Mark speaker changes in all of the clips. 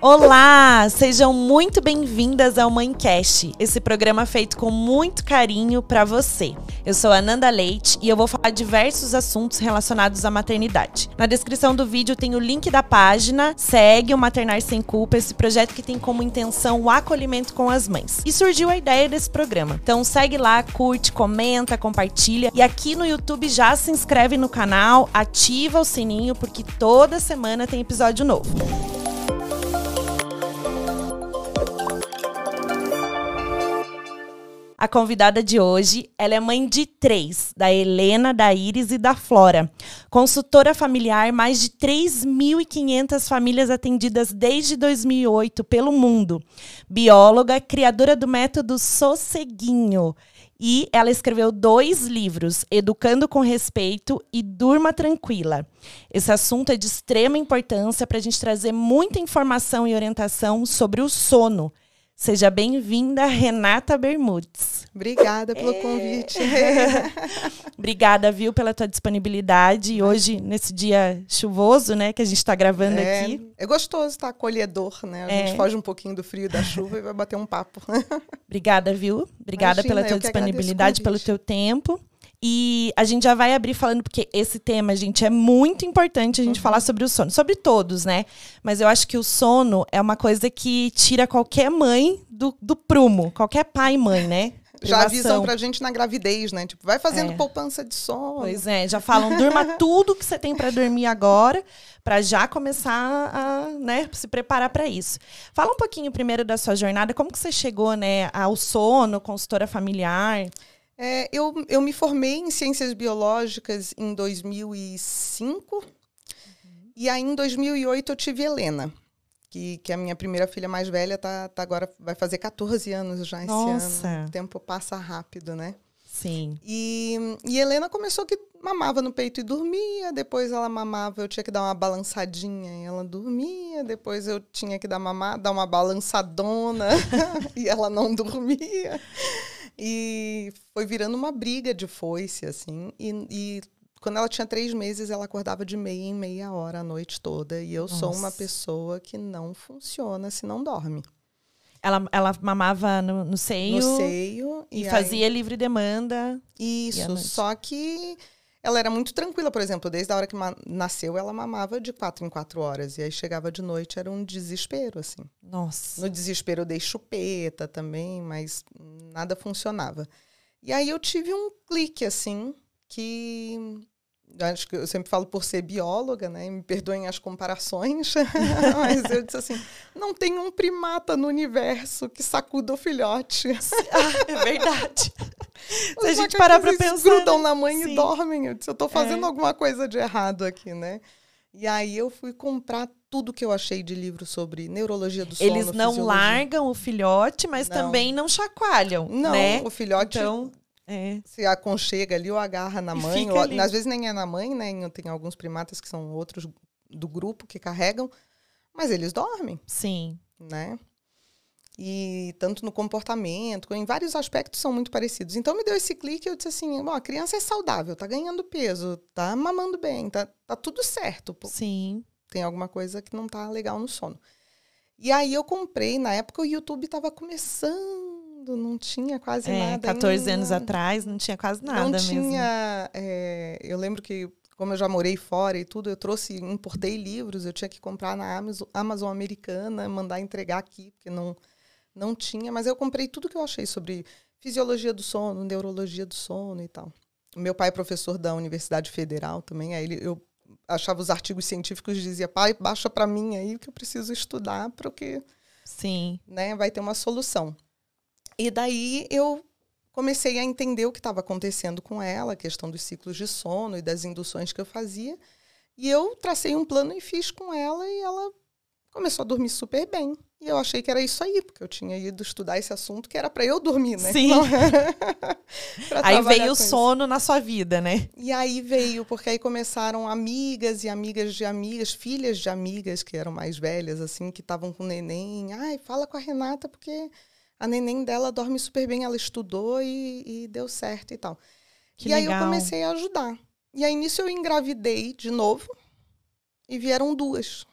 Speaker 1: Olá, sejam muito bem-vindas ao Mãecast, esse programa feito com muito carinho para você. Eu sou a Nanda Leite e eu vou falar diversos assuntos relacionados à maternidade. Na descrição do vídeo tem o link da página, segue o Maternar Sem Culpa, esse projeto que tem como intenção o acolhimento com as mães. E surgiu a ideia desse programa. Então segue lá, curte, comenta, compartilha e aqui no YouTube já se inscreve no canal, ativa o sininho porque toda semana tem episódio novo. A convidada de hoje, ela é mãe de três, da Helena, da Iris e da Flora. Consultora familiar, mais de 3.500 famílias atendidas desde 2008 pelo mundo. Bióloga, criadora do método Sosseguinho. E ela escreveu dois livros, Educando com Respeito e Durma Tranquila. Esse assunto é de extrema importância para a gente trazer muita informação e orientação sobre o sono Seja bem-vinda, Renata Bermudes.
Speaker 2: Obrigada pelo é. convite.
Speaker 1: Obrigada, viu, pela tua disponibilidade. E hoje, nesse dia chuvoso, né, que a gente está gravando
Speaker 2: é,
Speaker 1: aqui.
Speaker 2: É gostoso, estar tá acolhedor, né? A é. gente foge um pouquinho do frio da chuva e vai bater um papo.
Speaker 1: Obrigada, viu? Obrigada Imagina, pela tua disponibilidade, pelo teu tempo. E a gente já vai abrir falando, porque esse tema, gente, é muito importante a gente uhum. falar sobre o sono. Sobre todos, né? Mas eu acho que o sono é uma coisa que tira qualquer mãe do, do prumo. Qualquer pai e mãe, né?
Speaker 2: Já avisam pra gente na gravidez, né? Tipo, vai fazendo é. poupança de sono.
Speaker 1: Pois é, já falam, durma tudo que você tem para dormir agora, para já começar a, né, se preparar para isso. Fala um pouquinho primeiro da sua jornada, como que você chegou, né, ao sono, consultora familiar?
Speaker 2: É, eu, eu me formei em ciências biológicas em 2005. Uhum. E aí, em 2008, eu tive Helena, que, que é a minha primeira filha mais velha, tá, tá agora vai fazer 14 anos já esse Nossa. ano. O tempo passa rápido, né?
Speaker 1: Sim.
Speaker 2: E, e Helena começou que mamava no peito e dormia, depois ela mamava, eu tinha que dar uma balançadinha e ela dormia, depois eu tinha que dar mamar, dar uma balançadona e ela não dormia. E foi virando uma briga de foice, assim. E, e, quando ela tinha três meses, ela acordava de meia em meia hora a noite toda. E eu Nossa. sou uma pessoa que não funciona se não dorme.
Speaker 1: Ela, ela mamava no, no seio?
Speaker 2: No seio.
Speaker 1: E, e fazia aí... livre demanda.
Speaker 2: Isso, só que ela era muito tranquila, por exemplo, desde a hora que nasceu, ela mamava de quatro em quatro horas. E aí chegava de noite, era um desespero, assim.
Speaker 1: Nossa.
Speaker 2: No desespero eu dei chupeta também, mas nada funcionava. E aí eu tive um clique, assim, que acho que eu sempre falo por ser bióloga, né? Me perdoem as comparações, mas eu disse assim: não tem um primata no universo que sacuda o filhote.
Speaker 1: Ah, é verdade. Se a gente parar para pensar,
Speaker 2: grudam né? na mãe Sim. e dormem. Eu disse: eu estou fazendo é. alguma coisa de errado aqui, né? E aí eu fui comprar tudo que eu achei de livro sobre neurologia do sono.
Speaker 1: Eles não largam o filhote, mas não. também não chacoalham. Não, né?
Speaker 2: o filhote então, é. Se aconchega ali ou agarra na mãe. Ou, às vezes nem é na mãe, né? Tem alguns primatas que são outros do grupo que carregam, mas eles dormem.
Speaker 1: Sim.
Speaker 2: Né? E tanto no comportamento, em vários aspectos são muito parecidos. Então me deu esse clique e eu disse assim: bom, a criança é saudável, tá ganhando peso, tá mamando bem, tá, tá tudo certo.
Speaker 1: Sim.
Speaker 2: Tem alguma coisa que não tá legal no sono. E aí eu comprei, na época o YouTube estava começando não tinha quase é, nada.
Speaker 1: 14 ainda. anos atrás não tinha quase nada não
Speaker 2: mesmo. tinha. É, eu lembro que, como eu já morei fora e tudo, eu trouxe, importei livros, eu tinha que comprar na Amazon, Amazon americana, mandar entregar aqui, porque não, não tinha. Mas eu comprei tudo que eu achei sobre fisiologia do sono, neurologia do sono e tal. Meu pai é professor da Universidade Federal também, aí ele, eu achava os artigos científicos e dizia, pai, baixa para mim aí que eu preciso estudar porque
Speaker 1: Sim.
Speaker 2: Né, vai ter uma solução. E daí eu comecei a entender o que estava acontecendo com ela, a questão dos ciclos de sono e das induções que eu fazia. E eu tracei um plano e fiz com ela e ela começou a dormir super bem. E eu achei que era isso aí, porque eu tinha ido estudar esse assunto que era para eu dormir, né?
Speaker 1: Sim. aí veio o sono isso. na sua vida, né?
Speaker 2: E aí veio, porque aí começaram amigas e amigas de amigas, filhas de amigas que eram mais velhas, assim, que estavam com neném. Ai, fala com a Renata, porque a neném dela dorme super bem, ela estudou e, e deu certo e tal. Que e legal. aí eu comecei a ajudar. E aí nisso eu engravidei de novo e vieram duas.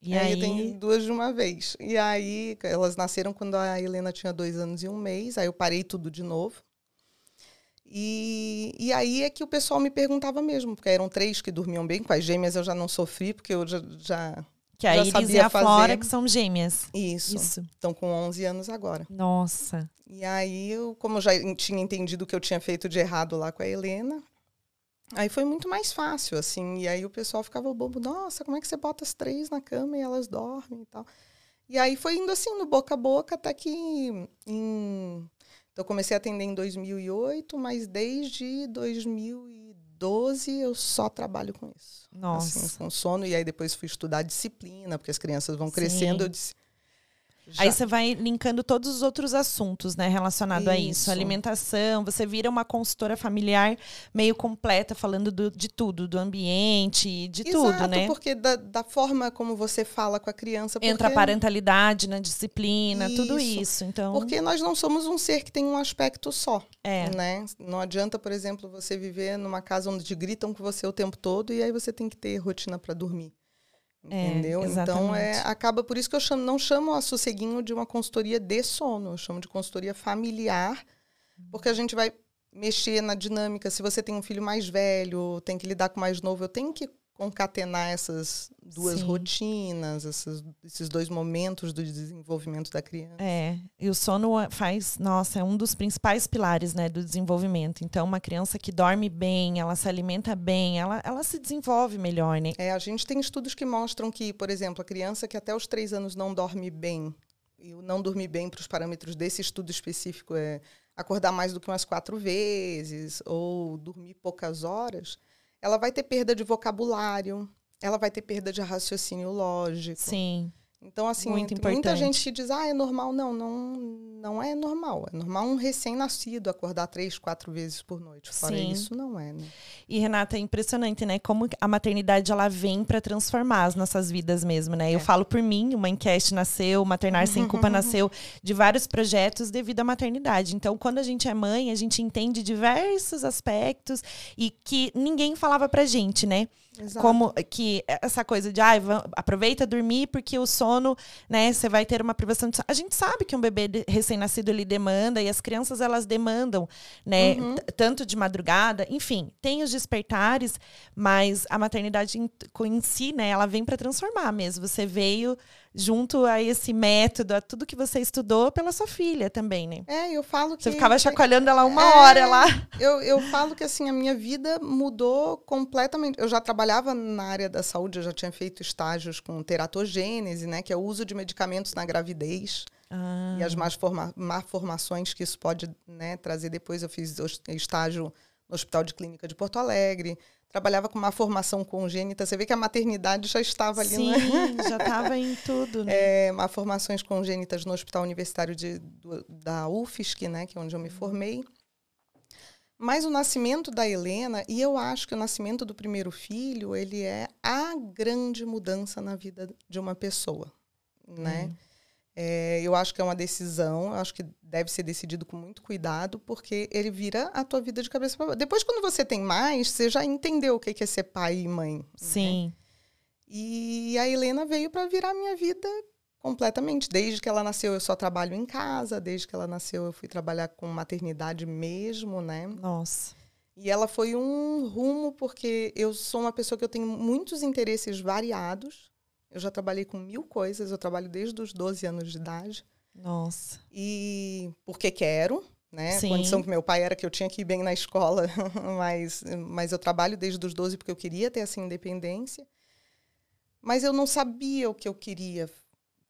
Speaker 1: E
Speaker 2: aí,
Speaker 1: aí,
Speaker 2: eu tenho duas de uma vez. E aí, elas nasceram quando a Helena tinha dois anos e um mês. Aí eu parei tudo de novo. E, e aí é que o pessoal me perguntava mesmo, porque eram três que dormiam bem. Com as gêmeas eu já não sofri, porque eu já. já
Speaker 1: que a
Speaker 2: já
Speaker 1: Iris
Speaker 2: sabia
Speaker 1: e a
Speaker 2: fazer.
Speaker 1: Flora, que são gêmeas.
Speaker 2: isso.
Speaker 1: Isso.
Speaker 2: Estão com 11 anos agora.
Speaker 1: Nossa.
Speaker 2: E aí, eu, como eu já tinha entendido o que eu tinha feito de errado lá com a Helena, aí foi muito mais fácil, assim. E aí o pessoal ficava bobo, nossa, como é que você bota as três na cama e elas dormem e tal. E aí foi indo assim, no boca a boca, até que em... Então, eu comecei a atender em 2008, mas desde 2012 eu só trabalho com isso.
Speaker 1: Nossa.
Speaker 2: Assim, com sono. E aí depois fui estudar disciplina, porque as crianças vão crescendo.
Speaker 1: Sim.
Speaker 2: Eu disse...
Speaker 1: Aí
Speaker 2: já-
Speaker 1: você vai linkando todos os outros assuntos, né, relacionado a isso.
Speaker 2: Isso.
Speaker 1: Alimentação, você vira uma consultora familiar meio completa, falando do- de tudo, do ambiente, de tudo,
Speaker 2: Exato,
Speaker 1: né?
Speaker 2: porque da, da forma como você fala com a criança.
Speaker 1: Entra a
Speaker 2: porque,
Speaker 1: parentalidade na disciplina, tudo
Speaker 2: Isso.
Speaker 1: isso. Então,
Speaker 2: Porque nós não somos um ser que tem um aspecto só,
Speaker 1: é.
Speaker 2: né? Não adianta, por exemplo, você viver numa casa onde gritam com você o tempo todo e aí você tem que ter rotina para dormir.
Speaker 1: É,
Speaker 2: Entendeu? então é, acaba por isso que eu chamo- não chamo a sosseguinho de uma consultoria de sono, eu chamo de consultoria familiar, porque a gente vai mexer na dinâmica. Se você tem um filho mais velho, tem que lidar com o mais novo, eu tenho que concatenar essas duas
Speaker 1: Sim.
Speaker 2: rotinas, essas- esses dois momentos do desenvolvimento da criança.
Speaker 1: É, e o sono é- faz, nossa, é um dos principais pilares, né, do desenvolvimento. Então, uma criança que dorme bem, ela se alimenta bem, ela, ela se desenvolve melhor, né?
Speaker 2: É, a gente tem estudos que mostram que, por exemplo, a criança que até os três anos não dorme bem, e o não dormir bem para os parâmetros desse estudo específico é acordar mais do que umas quatro vezes, ou dormir poucas horas, ela vai ter perda de vocabulário, ela vai ter perda de raciocínio lógico.
Speaker 1: Sim,
Speaker 2: Então, assim,
Speaker 1: Muito
Speaker 2: muita
Speaker 1: importante.
Speaker 2: gente que diz, ah, é normal. Não, não, não é normal. É normal um recém-nascido acordar três, quatro vezes por noite. Fora
Speaker 1: Sim.
Speaker 2: isso, não é, né?
Speaker 1: E Renata, é impressionante, né? Como a maternidade ela vem para transformar as nossas vidas mesmo, né? Eu
Speaker 2: É.
Speaker 1: falo por mim, uma enquete nasceu, Maternar Sem Culpa nasceu de vários projetos devido à maternidade. Então, quando a gente é mãe, a gente entende diversos aspectos e que ninguém falava pra gente, né?
Speaker 2: Exato.
Speaker 1: Como que essa coisa de, va- aproveita dormir porque o sono, né, você vai ter uma privação de sono. A gente sabe que um bebê recém-nascido ele demanda e as crianças elas demandam, né,
Speaker 2: Uhum.
Speaker 1: tanto de madrugada, enfim, tem os despertares, mas a maternidade em, em si, né, ela vem para transformar mesmo. Você veio junto a esse método, a tudo que você estudou pela sua filha também, né?
Speaker 2: É, eu falo que.
Speaker 1: Você ficava chacoalhando ela uma
Speaker 2: É,
Speaker 1: hora lá.
Speaker 2: Eu, eu falo que assim, a minha vida mudou completamente. Eu já trabalhava na área da saúde, eu já tinha feito estágios com teratogênese, né? Que é o uso de medicamentos na gravidez
Speaker 1: Ah,
Speaker 2: e as más forma, má formações que isso pode né, trazer depois. Eu fiz estágio no Hospital de Clínica de Porto Alegre. Trabalhava com uma formação congênita. Você vê que a maternidade já estava ali,
Speaker 1: sim,
Speaker 2: né?
Speaker 1: já tava em tudo, né?
Speaker 2: É, malformações congênitas no Hospital Universitário de, do- da UFSC, né, que é onde eu me formei. Mas o nascimento da Helena, e eu acho que o nascimento do primeiro filho, ele é a grande mudança na vida de uma pessoa, né? É, eu acho que é uma decisão, acho que deve ser decidido com muito cuidado, porque ele vira a tua vida de cabeça para baixo. Depois, quando você tem mais, você já entendeu o que que é ser pai e mãe. né?
Speaker 1: Sim.
Speaker 2: E a Helena veio para virar minha vida completamente. Desde que ela nasceu, eu só trabalho em casa. Desde que ela nasceu, eu fui trabalhar com maternidade mesmo, né?
Speaker 1: Nossa.
Speaker 2: E ela foi um rumo, porque eu sou uma pessoa que eu tenho muitos interesses variados. Eu já trabalhei com mil coisas. Eu trabalho desde os 12 anos de idade.
Speaker 1: Nossa.
Speaker 2: E porque quero, né?
Speaker 1: Sim.
Speaker 2: A condição que meu pai era que eu tinha que ir bem na escola, mas, mas eu trabalho desde os 12 porque eu queria ter essa independência. Mas eu não sabia o que eu queria.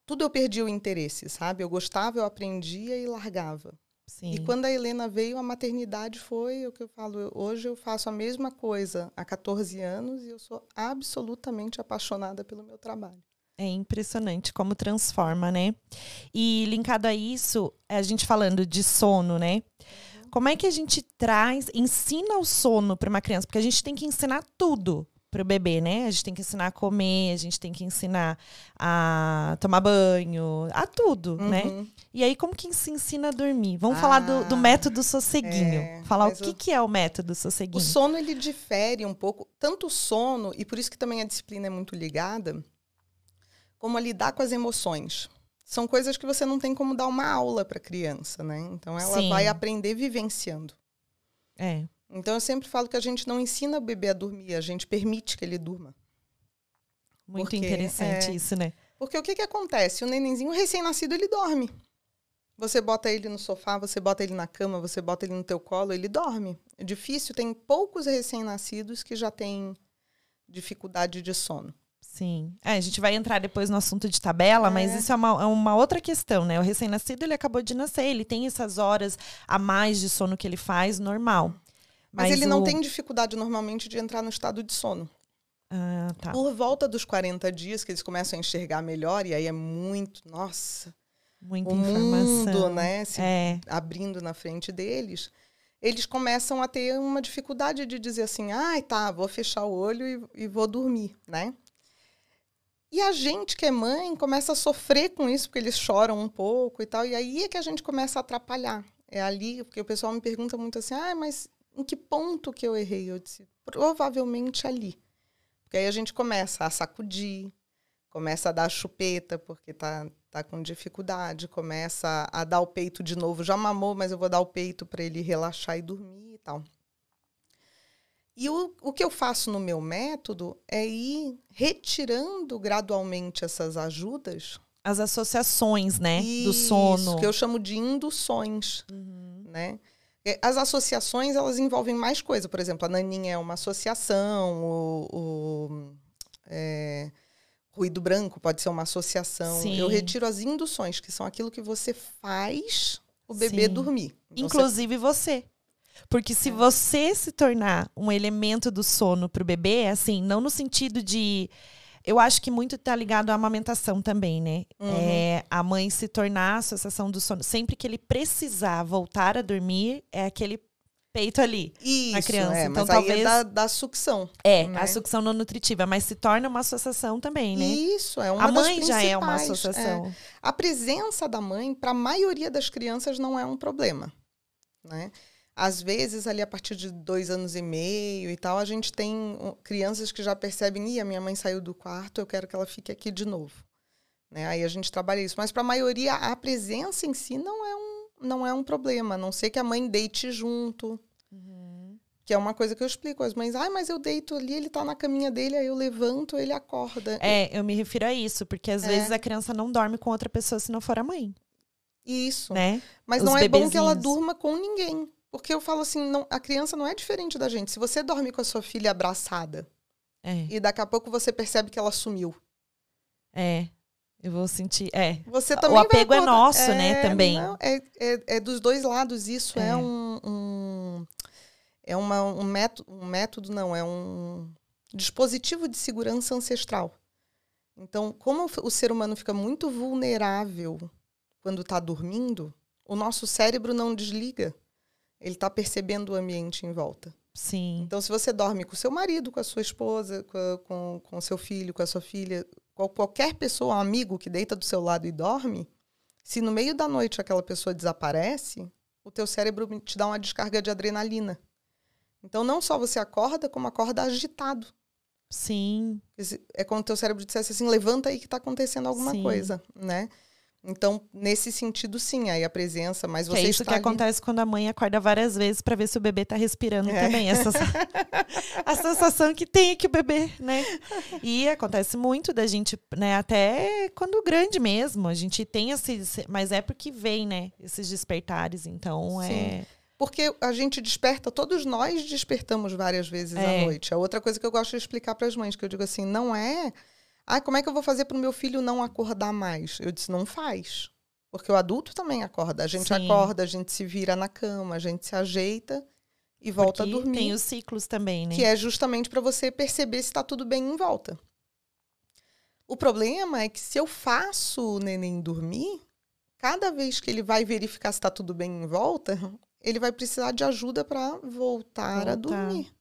Speaker 2: Tudo eu perdi o interesse, sabe? Eu gostava, eu aprendia e largava.
Speaker 1: Sim.
Speaker 2: E quando a Helena veio, a maternidade foi o que eu falo. hoje eu faço a mesma coisa há 14 anos e eu sou absolutamente apaixonada pelo meu trabalho.
Speaker 1: É impressionante como transforma, né? E linkado a isso, a gente falando de sono, né? Como é que a gente traz, ensina o sono para uma criança? Porque a gente tem que ensinar tudo para o bebê, né? A gente tem que ensinar a comer, a gente tem que ensinar a tomar banho, a tudo, né?
Speaker 2: Uhum.
Speaker 1: E aí, como que se ensina a dormir? Vamos falar do, do
Speaker 2: Ah,
Speaker 1: método sosseguinho.
Speaker 2: é,
Speaker 1: falar o que,
Speaker 2: o-
Speaker 1: que é o método
Speaker 2: O
Speaker 1: sosseguinho.
Speaker 2: sono ele difere um pouco, tanto o sono, e por isso que também a disciplina é muito ligada, como a lidar com as emoções. São coisas que você não tem como dar uma aula para criança, né? Então ela
Speaker 1: Sim.
Speaker 2: vai aprender vivenciando.
Speaker 1: É.
Speaker 2: Então eu sempre falo que a gente não ensina o bebê a dormir, a gente permite que ele durma.
Speaker 1: Muito
Speaker 2: Porque,
Speaker 1: interessante
Speaker 2: é,
Speaker 1: isso, né?
Speaker 2: Porque o que, que acontece? O nenenzinho recém-nascido, ele dorme. Você bota ele no sofá, você bota ele na cama, você bota ele no teu colo, ele dorme. É difícil, tem poucos recém-nascidos que já têm dificuldade de sono.
Speaker 1: Sim. É, a gente vai entrar depois no assunto de tabela, mas
Speaker 2: É.
Speaker 1: isso é uma, é uma outra questão, né? O recém-nascido, ele acabou de nascer, ele tem essas horas a mais de sono que ele faz, normal.
Speaker 2: Mas, ele não
Speaker 1: o-
Speaker 2: tem dificuldade normalmente de entrar no estado de sono.
Speaker 1: Ah, tá.
Speaker 2: Por volta dos 40 dias que eles começam a enxergar melhor, e aí é muito, nossa,
Speaker 1: Muita
Speaker 2: o
Speaker 1: informação.
Speaker 2: mundo, né, se
Speaker 1: É,
Speaker 2: abrindo na frente deles, eles começam a ter uma dificuldade de dizer assim, ai, tá, vou fechar o olho e, e vou dormir, né? E a gente que é mãe começa a sofrer com isso, porque eles choram um pouco e tal, e aí é que a gente começa a atrapalhar. É ali, porque o pessoal me pergunta muito assim, ah, mas em que ponto que eu errei? Eu disse, provavelmente ali. Porque aí a gente começa a sacudir, começa a dar chupeta, porque tá, tá com dificuldade, começa a dar o peito de novo. Já mamou, mas eu vou dar o peito para ele relaxar e dormir e tal. E o, o que eu faço no meu método é ir retirando gradualmente essas ajudas.
Speaker 1: as associações, né? do
Speaker 2: Isso,
Speaker 1: sono.
Speaker 2: que eu chamo de induções,
Speaker 1: Uhum.
Speaker 2: né? É, As associações, elas envolvem mais coisa. Por exemplo, a naninha é uma associação, o, o, é, ruído branco pode ser uma associação.
Speaker 1: Sim.
Speaker 2: Eu retiro as induções, que são aquilo que você faz o bebê
Speaker 1: Sim.
Speaker 2: dormir. Então,
Speaker 1: Inclusive você. Porque se você se tornar um elemento do sono pro bebê, assim, não no sentido de. Eu acho que muito tá ligado à amamentação também, né?
Speaker 2: Uhum.
Speaker 1: É, a mãe se tornar a associação do sono. Sempre que ele precisar voltar a dormir, é aquele peito ali.
Speaker 2: Isso,
Speaker 1: na criança.
Speaker 2: é,
Speaker 1: Então,
Speaker 2: mas aí
Speaker 1: talvez-
Speaker 2: é da, da sucção.
Speaker 1: É,
Speaker 2: Né?
Speaker 1: a sucção não nutritiva, mas se torna uma associação também, né?
Speaker 2: Isso, é uma
Speaker 1: a
Speaker 2: das
Speaker 1: mãe já é uma
Speaker 2: principais, é.
Speaker 1: associação.
Speaker 2: A presença da mãe, para a maioria das crianças, não é um problema. Né? Às vezes, ali a partir de dois anos e meio e tal, a gente tem crianças que já percebem, Ih, a minha mãe saiu do quarto, eu quero que ela fique aqui de novo. Né? Aí a gente trabalha isso. Mas para a maioria, a presença em si não é, um, não é um problema, a não ser que a mãe deite junto. Que é uma coisa que eu explico às mães. Ai, mas eu deito ali, ele tá na caminha dele, aí eu levanto, ele acorda.
Speaker 1: É, eu me refiro a isso, porque às
Speaker 2: É.
Speaker 1: vezes a criança não dorme com outra pessoa se não for a mãe,
Speaker 2: Isso.
Speaker 1: né?
Speaker 2: Mas
Speaker 1: Os
Speaker 2: não é bom que ela
Speaker 1: bebezinhos.
Speaker 2: durma com ninguém. Porque eu falo assim, não, a criança não é diferente da gente. Se você dorme com a sua filha abraçada
Speaker 1: É,
Speaker 2: e daqui a pouco você percebe que ela sumiu,
Speaker 1: é. Eu vou sentir. É.
Speaker 2: você
Speaker 1: O
Speaker 2: também vai
Speaker 1: apego é nosso, né, também.
Speaker 2: não, é, é, é dos dois lados. Isso é,
Speaker 1: É.
Speaker 2: um, um- é uma, um método, um método não, é um dispositivo de segurança ancestral. Então, como o o ser humano fica muito vulnerável quando está dormindo, o nosso cérebro não desliga. Ele está percebendo o ambiente em volta.
Speaker 1: Sim.
Speaker 2: Então, se você dorme com seu marido, com a sua esposa, com, com, seu filho, com a sua filha, qual- qualquer pessoa, um amigo que deita do seu lado e dorme, se no meio da noite aquela pessoa desaparece, o teu cérebro te dá uma descarga de adrenalina. Então, não só você acorda, como acorda agitado.
Speaker 1: Sim.
Speaker 2: É como o teu cérebro dissesse assim, levanta aí que está acontecendo alguma
Speaker 1: Sim.
Speaker 2: coisa, né? Então, nesse sentido, sim, aí a presença, mas
Speaker 1: Que
Speaker 2: você
Speaker 1: é isso
Speaker 2: está
Speaker 1: que
Speaker 2: ali-
Speaker 1: acontece quando a mãe acorda várias vezes pra ver se o bebê tá respirando
Speaker 2: É.
Speaker 1: também. Essa, a sensação que tem é que o bebê, né? E acontece muito da gente, né? Até quando grande mesmo. A gente tem esse. Mas é porque vem, né? Esses despertares. Então é.
Speaker 2: Porque a gente desperta, todos nós despertamos várias vezes
Speaker 1: É.
Speaker 2: à noite. É outra coisa que eu gosto de explicar para as mães, que eu digo assim, não é, ah, como é que eu vou fazer para o meu filho não acordar mais? Eu disse, não faz. Porque o adulto também acorda. A gente
Speaker 1: Sim.
Speaker 2: acorda, a gente se vira na cama, a gente se ajeita e volta
Speaker 1: porque
Speaker 2: a dormir.
Speaker 1: Tem os ciclos também, né?
Speaker 2: Que é justamente para você perceber se está tudo bem em volta. O problema é que se eu faço o neném dormir, cada vez que ele vai verificar se está tudo bem em volta, ele vai precisar de ajuda para voltar, a
Speaker 1: Voltar.
Speaker 2: dormir.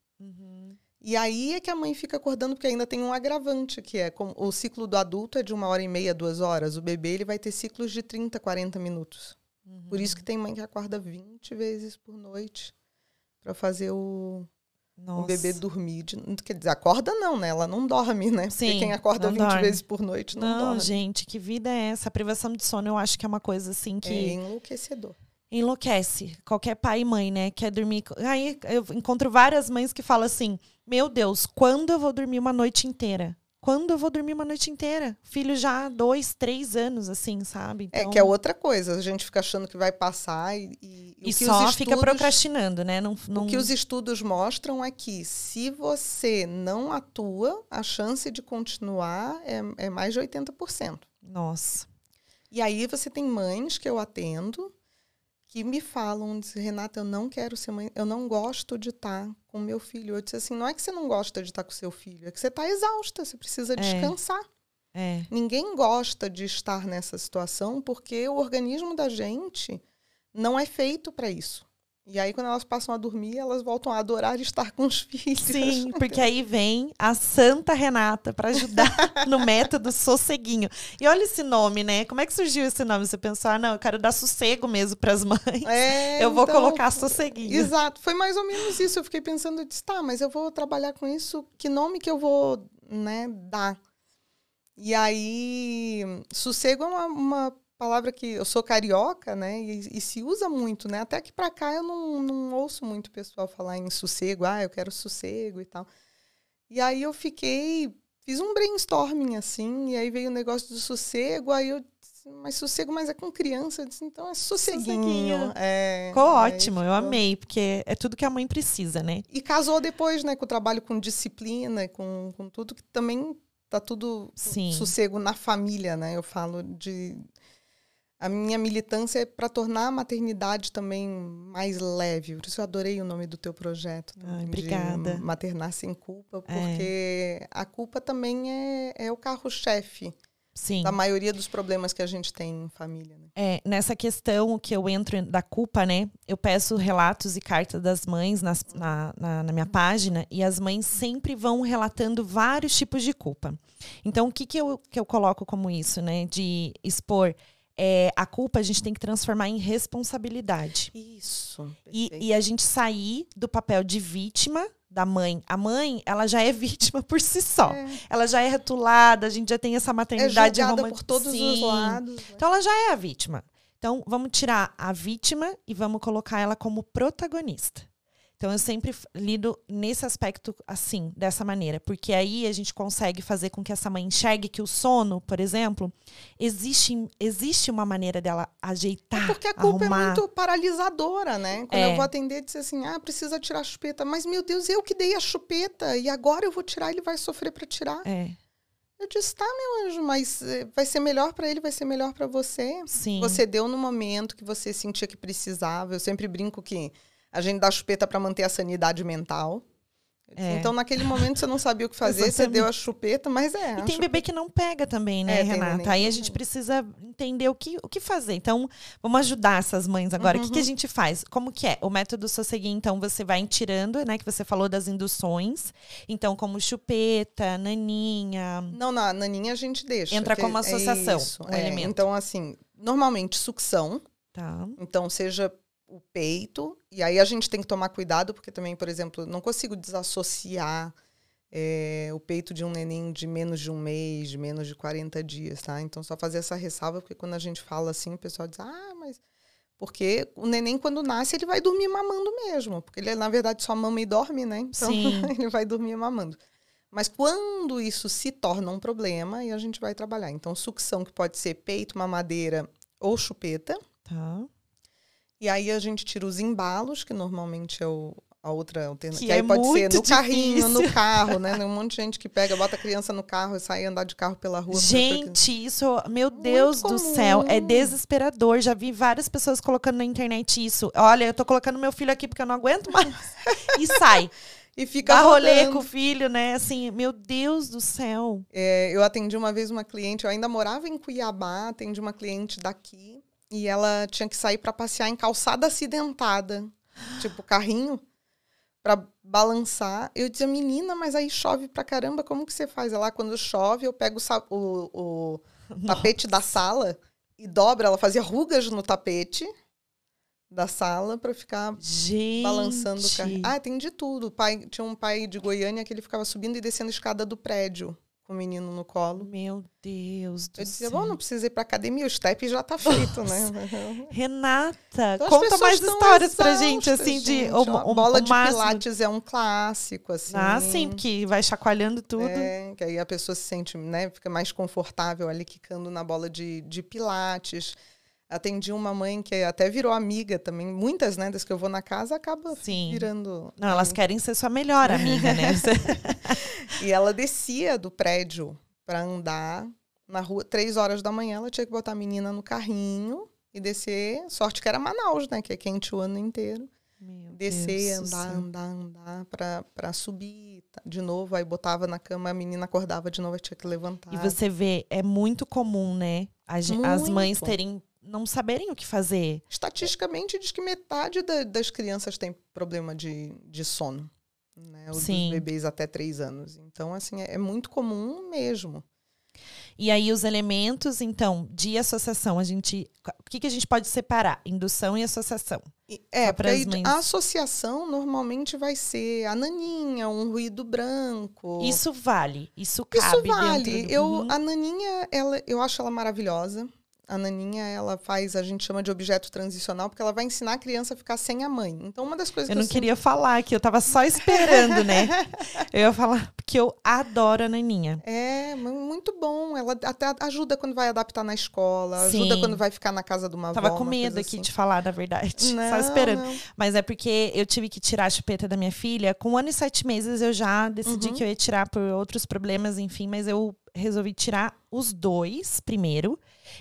Speaker 1: Uhum.
Speaker 2: E aí é que a mãe fica acordando, porque ainda tem um agravante, que é como o ciclo do adulto é de uma hora e meia, duas horas. O bebê ele vai ter ciclos de 30, 40 minutos. Por isso que tem mãe que acorda 20 vezes por noite para fazer o. O bebê dormir. De, quer dizer, acorda não, né? Ela não dorme, né? Sim, Porque quem acorda 20 dorme. vezes por noite não, não dorme. Não,
Speaker 1: gente, que vida é essa? A privação de sono eu acho que é uma coisa assim que.
Speaker 2: É enlouquecedor.
Speaker 1: Enlouquece. Qualquer pai e mãe, né? Quer dormir. Aí eu encontro várias mães que falam assim: Meu Deus, quando eu vou dormir uma noite inteira? quando eu vou dormir uma noite inteira? Filho já dois, três anos, assim, sabe?
Speaker 2: Então... É que é outra coisa. A gente fica achando que vai passar e.
Speaker 1: E, e só estudos, fica procrastinando, né? Não, não...
Speaker 2: O que os estudos mostram é que se você não atua, a chance de continuar é, é mais de 80%.
Speaker 1: Nossa.
Speaker 2: E aí você tem mães que eu atendo que me falam, diz, Renata, eu não quero ser mãe, eu não gosto de estar com meu filho. Eu disse assim, não é que você não gosta de estar com seu filho, é que você está exausta, você precisa é. descansar.
Speaker 1: É.
Speaker 2: Ninguém gosta de estar nessa situação porque o organismo da gente não é feito para isso. E aí, quando elas passam a dormir, elas voltam a adorar estar com os filhos.
Speaker 1: Sim, porque aí vem a Santa Renata para ajudar no método Sosseguinho. E olha esse nome, né? Como é que surgiu esse nome? Você pensou, ah, não, eu quero dar sossego mesmo para as mães. É, eu vou então, colocar Sosseguinho.
Speaker 2: Exato, foi mais ou menos isso. Eu fiquei pensando, eu disse, tá, mas eu vou trabalhar com isso, que nome que eu vou né, dar? E aí, sossego é uma, uma palavra que eu sou carioca, né? E, e se usa muito, né? Até que para cá eu não, não ouço muito pessoal falar em sossego, ah, eu quero sossego e tal. E aí eu fiquei, fiz um brainstorming assim, e aí veio o negócio do sossego, aí eu disse, mas sossego, mas é com criança, eu disse, então é sosseguinho. sosseguinho. É,
Speaker 1: Ficou ótimo, eu amei, porque é tudo que a mãe precisa, né?
Speaker 2: E casou depois, né, com o trabalho com disciplina, com, com tudo, que também tá tudo Sim. sossego na família, né? Eu falo de a minha militância é para tornar a maternidade também mais leve. Por isso eu adorei o nome do teu projeto.
Speaker 1: Ai, obrigada.
Speaker 2: Maternar sem culpa, é. porque é. a culpa também é, é o carro-chefe
Speaker 1: Sim.
Speaker 2: da maioria dos problemas que a gente tem em família. Né?
Speaker 1: É, nessa questão que eu entro da culpa, né? Eu peço relatos e cartas das mães nas, na, na, na, minha página e as mães sempre vão relatando vários tipos de culpa. Então, o que, que, eu, que eu coloco como isso, né? De expor é, a culpa a gente tem que transformar em responsabilidade.
Speaker 2: Isso.
Speaker 1: E, e, a gente sair do papel de vítima da mãe. A mãe, ela já é vítima por si só. É. Ela já é retulada, a gente já tem essa maternidade
Speaker 2: é por todos Sim. os lados. Né?
Speaker 1: Então ela já é a vítima. Então vamos tirar a vítima e vamos colocar ela como protagonista. Então eu sempre lido nesse aspecto assim, dessa maneira, porque aí a gente consegue fazer com que essa mãe enxergue que o sono, por exemplo, existe, existe uma maneira dela ajeitar. É
Speaker 2: porque a culpa é arrumar. é muito paralisadora, né? Quando é. eu vou atender, dizer assim: ah, precisa tirar a chupeta. Mas, meu Deus, eu que dei a chupeta e agora eu vou tirar, ele vai sofrer para tirar.
Speaker 1: É.
Speaker 2: Eu disse, tá, meu anjo, mas eh, vai ser melhor para ele, vai ser melhor para você.
Speaker 1: Sim.
Speaker 2: Você deu no momento que você sentia que precisava. Eu sempre brinco que a gente dá chupeta para manter a sanidade mental. É. Então, naquele momento, você não sabia o que fazer, você deu a chupeta, mas é.
Speaker 1: E tem chupeta. bebê que não pega também, né, é, Renata? Aí a gente precisa entender o que, o que fazer. Então, vamos ajudar essas mães agora. Uhum. O que, que, a uhum. gente faz? Como que é? O método Sosseguir, então, você vai tirando, né? Que você falou das induções. Então, como chupeta, naninha.
Speaker 2: Não, não, a naninha a gente deixa.
Speaker 1: Entra como é associação, é isso,
Speaker 2: um. Então, assim, normalmente sucção.
Speaker 1: Tá.
Speaker 2: Então, seja o peito. E aí a gente tem que tomar cuidado, porque também, por exemplo, não consigo desassociar é, o peito de um neném de menos de um mês, de menos de 40 dias, tá? Então, só fazer essa ressalva, porque quando a gente fala assim, o pessoal diz, ah, mas. Porque o neném, quando nasce, ele vai dormir mamando mesmo. Porque ele, na verdade, só mama e dorme, né? Então, ele vai dormir mamando. Mas quando isso se torna um problema, aí a gente vai trabalhar. Então, sucção, que pode ser peito, mamadeira ou chupeta.
Speaker 1: Tá.
Speaker 2: E aí a gente tira os embalos, que normalmente é o, a outra alternativa. Que,
Speaker 1: que
Speaker 2: aí
Speaker 1: é
Speaker 2: pode ser no
Speaker 1: difícil.
Speaker 2: carrinho, no carro, né? Tem um monte de gente que pega, bota a criança no carro e sai andar de carro pela rua.
Speaker 1: Gente, isso, meu Deus do céu, é desesperador. Já vi várias pessoas colocando na internet isso. Olha, eu tô colocando meu filho aqui porque eu não aguento mais. e sai.
Speaker 2: E fica
Speaker 1: Dá rolê com o filho, né? Assim, meu Deus do céu.
Speaker 2: É, eu atendi uma vez uma cliente, eu ainda morava em Cuiabá, atendi uma cliente daqui e ela tinha que sair para passear em calçada acidentada, tipo carrinho, para balançar. Eu dizia, menina, mas aí chove pra caramba, como que você faz? Ela, quando chove, eu pego o, o, o tapete da sala e dobra. Ela fazia rugas no tapete da sala para ficar
Speaker 1: Gente.
Speaker 2: balançando o carrinho. Ah, tem de tudo. O pai, tinha um pai de Goiânia que ele ficava subindo e descendo a escada do prédio com o menino no colo.
Speaker 1: Meu Deus do
Speaker 2: Eu dizia,
Speaker 1: céu.
Speaker 2: bom, não precisa ir pra academia, o step já tá feito, né?
Speaker 1: Renata,
Speaker 2: Então,
Speaker 1: conta mais histórias pra gente, assim, de
Speaker 2: gente.
Speaker 1: o,
Speaker 2: A
Speaker 1: o,
Speaker 2: bola
Speaker 1: o
Speaker 2: de
Speaker 1: máximo.
Speaker 2: pilates é um clássico, assim.
Speaker 1: Ah, sim, porque vai chacoalhando tudo.
Speaker 2: É, que aí a pessoa se sente, né, fica mais confortável ali quicando na bola de, de pilates. Atendi uma mãe que até virou amiga também. Muitas, né, das que eu vou na casa, acaba
Speaker 1: Sim.
Speaker 2: virando.
Speaker 1: Não, elas querem ser sua melhor amiga, né?
Speaker 2: E ela descia do prédio para andar na rua, três horas da manhã, ela tinha que botar a menina no carrinho e descer. Sorte que era Manaus, né, que é quente o ano inteiro.
Speaker 1: Meu
Speaker 2: Descer,
Speaker 1: Deus
Speaker 2: andar, andar, andar pra, pra subir tá, de novo. Aí botava na cama, a menina acordava de novo, aí tinha que levantar.
Speaker 1: E você vê, é muito comum, né? As
Speaker 2: Muito.
Speaker 1: mães terem, não saberem o que fazer.
Speaker 2: Estatisticamente, diz que metade da- das crianças tem problema de, de sono. Né? Os bebês até três anos. Então, assim, é, é muito comum mesmo.
Speaker 1: E aí os elementos, então, de associação, a gente, o que, que a gente pode separar? Indução e associação.
Speaker 2: E- é, aí a associação normalmente vai ser a naninha, um ruído branco.
Speaker 1: Isso vale, isso
Speaker 2: Isso
Speaker 1: cabe
Speaker 2: vale.
Speaker 1: dentro do...
Speaker 2: Eu,
Speaker 1: Uhum.
Speaker 2: A naninha, ela, eu acho ela maravilhosa. A naninha, ela faz, a gente chama de objeto transicional, porque ela vai ensinar a criança a ficar sem a mãe. Então, uma das coisas
Speaker 1: Eu
Speaker 2: que
Speaker 1: não
Speaker 2: eu
Speaker 1: queria falar aqui, eu tava só esperando, né? Eu ia falar, porque eu adoro a Naninha.
Speaker 2: É, mu- muito bom. Ela até ajuda quando vai adaptar na escola, ajuda
Speaker 1: Sim.
Speaker 2: quando vai ficar na casa de uma
Speaker 1: Tava
Speaker 2: avó.
Speaker 1: com
Speaker 2: uma
Speaker 1: medo aqui
Speaker 2: assim.
Speaker 1: de falar, na verdade. só
Speaker 2: Não,
Speaker 1: esperando.
Speaker 2: não.
Speaker 1: Mas é porque eu tive que tirar a chupeta da minha filha. Com um ano e sete meses eu já decidi
Speaker 2: Uhum.
Speaker 1: que eu ia tirar por outros problemas, enfim, mas eu resolvi tirar os dois primeiro.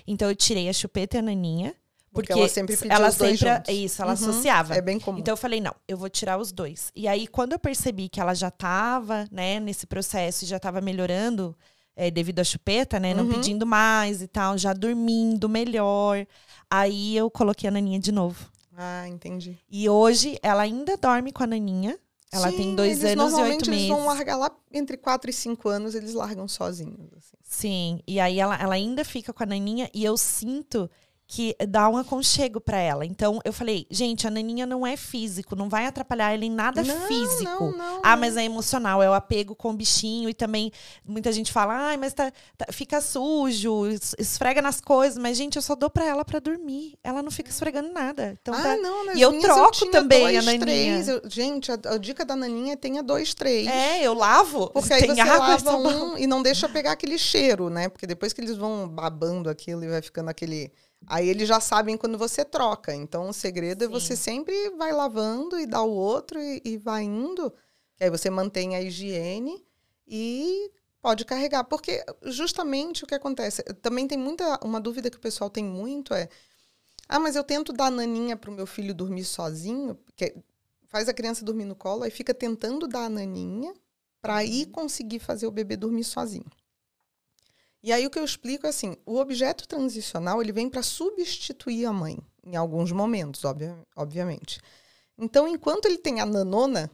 Speaker 1: Então eu tirei a chupeta e a naninha.
Speaker 2: Porque
Speaker 1: Porque,
Speaker 2: ela sempre pedia
Speaker 1: ela
Speaker 2: os dois
Speaker 1: sempre
Speaker 2: juntos.
Speaker 1: isso, ela
Speaker 2: Uhum,
Speaker 1: associava.
Speaker 2: É bem comum.
Speaker 1: Então eu falei, não, eu vou tirar os dois. E aí, quando eu percebi que ela já estava, né, nesse processo e já estava melhorando é, devido à chupeta, né? Não
Speaker 2: Uhum.
Speaker 1: pedindo mais e tal, já dormindo melhor. Aí eu coloquei a naninha de novo.
Speaker 2: Ah, entendi.
Speaker 1: E hoje ela ainda dorme com a naninha. Ela tem
Speaker 2: Sim,
Speaker 1: dois
Speaker 2: eles,
Speaker 1: anos e
Speaker 2: normalmente
Speaker 1: oito
Speaker 2: eles
Speaker 1: meses.
Speaker 2: vão largar lá entre 4 e 5 anos, eles largam sozinhos. assim.
Speaker 1: Sim, e aí ela, ela ainda fica com a naninha e eu sinto que dá um aconchego pra ela. Então eu falei, gente, a naninha não é físico, não vai atrapalhar ela em nada
Speaker 2: Não,
Speaker 1: físico.
Speaker 2: não, não,
Speaker 1: ah, mas é emocional, é o apego com o bichinho e também muita gente fala, ai, mas tá, tá- fica sujo, es- esfrega nas coisas, mas gente, eu só dou pra ela pra dormir. Ela não fica esfregando nada. Então
Speaker 2: ah,
Speaker 1: tá-
Speaker 2: não, nas
Speaker 1: E eu troco
Speaker 2: tinha
Speaker 1: também
Speaker 2: dois,
Speaker 1: a naninha.
Speaker 2: Três. Eu- gente, a, a dica da naninha é tenha dois, três.
Speaker 1: É, eu lavo.
Speaker 2: Porque aí você lava um e não deixa pegar aquele cheiro, né? Porque depois que eles vão babando aquilo e vai ficando aquele. Aí eles já sabem quando você troca. Então o segredo é você sempre vai lavando e dá o outro e, e vai indo. Que aí você mantém a higiene e pode carregar. Porque justamente o que acontece. Também tem muita. Uma dúvida que o pessoal tem muito é. Ah, mas eu tento dar naninha para o meu filho dormir sozinho, porque faz a criança dormir no colo, aí fica tentando dar a naninha para aí conseguir fazer o bebê dormir sozinho. E aí o que eu explico é assim, o objeto transicional ele vem para substituir a mãe em alguns momentos, obvia- obviamente. Então, enquanto ele tem a nanona,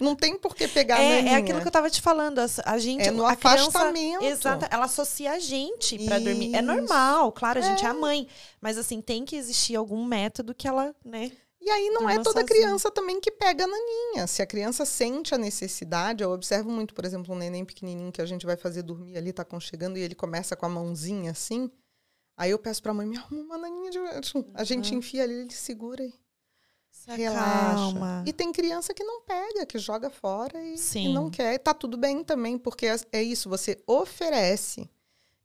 Speaker 2: não tem por que pegar a
Speaker 1: É, é aquilo que eu tava te falando. A, a gente.
Speaker 2: É no
Speaker 1: a criança,
Speaker 2: afastamento.
Speaker 1: Exato, ela associa a gente pra dormir. É normal, claro, a gente é a mãe. Mas assim, tem que existir algum método que ela, né?
Speaker 2: E aí não é toda
Speaker 1: sozinho.
Speaker 2: criança também que pega a naninha. Se a criança sente a necessidade, eu observo muito, por exemplo, um neném pequenininho que a gente vai fazer dormir ali, tá aconchegando, e ele começa com a mãozinha assim. Aí eu peço pra mãe, me arruma uma naninha de... A gente enfia ali, ele segura e relaxa.
Speaker 1: Calma.
Speaker 2: E tem criança que não pega, que joga fora e, e não quer. Tá tudo bem também, porque é- é isso, você oferece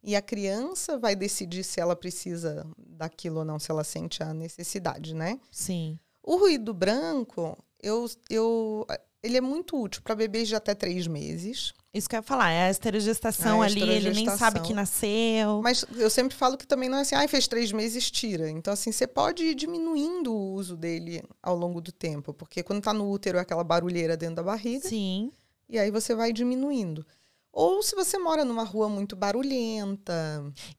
Speaker 2: e a criança vai decidir se ela precisa daquilo ou não, se ela sente a necessidade, né?
Speaker 1: Sim.
Speaker 2: O ruído branco, eu, eu, ele é muito útil para bebês de até três meses.
Speaker 1: Isso que eu ia falar, é a esterogestação
Speaker 2: A
Speaker 1: ali, ele nem sabe que nasceu.
Speaker 2: Mas eu sempre falo que também não é assim, ah, fez três meses, tira. Então, assim, você pode ir diminuindo o uso dele ao longo do tempo. Porque quando tá no útero é aquela barulheira dentro da barriga.
Speaker 1: Sim.
Speaker 2: E aí você vai diminuindo. Ou se você mora numa rua muito barulhenta.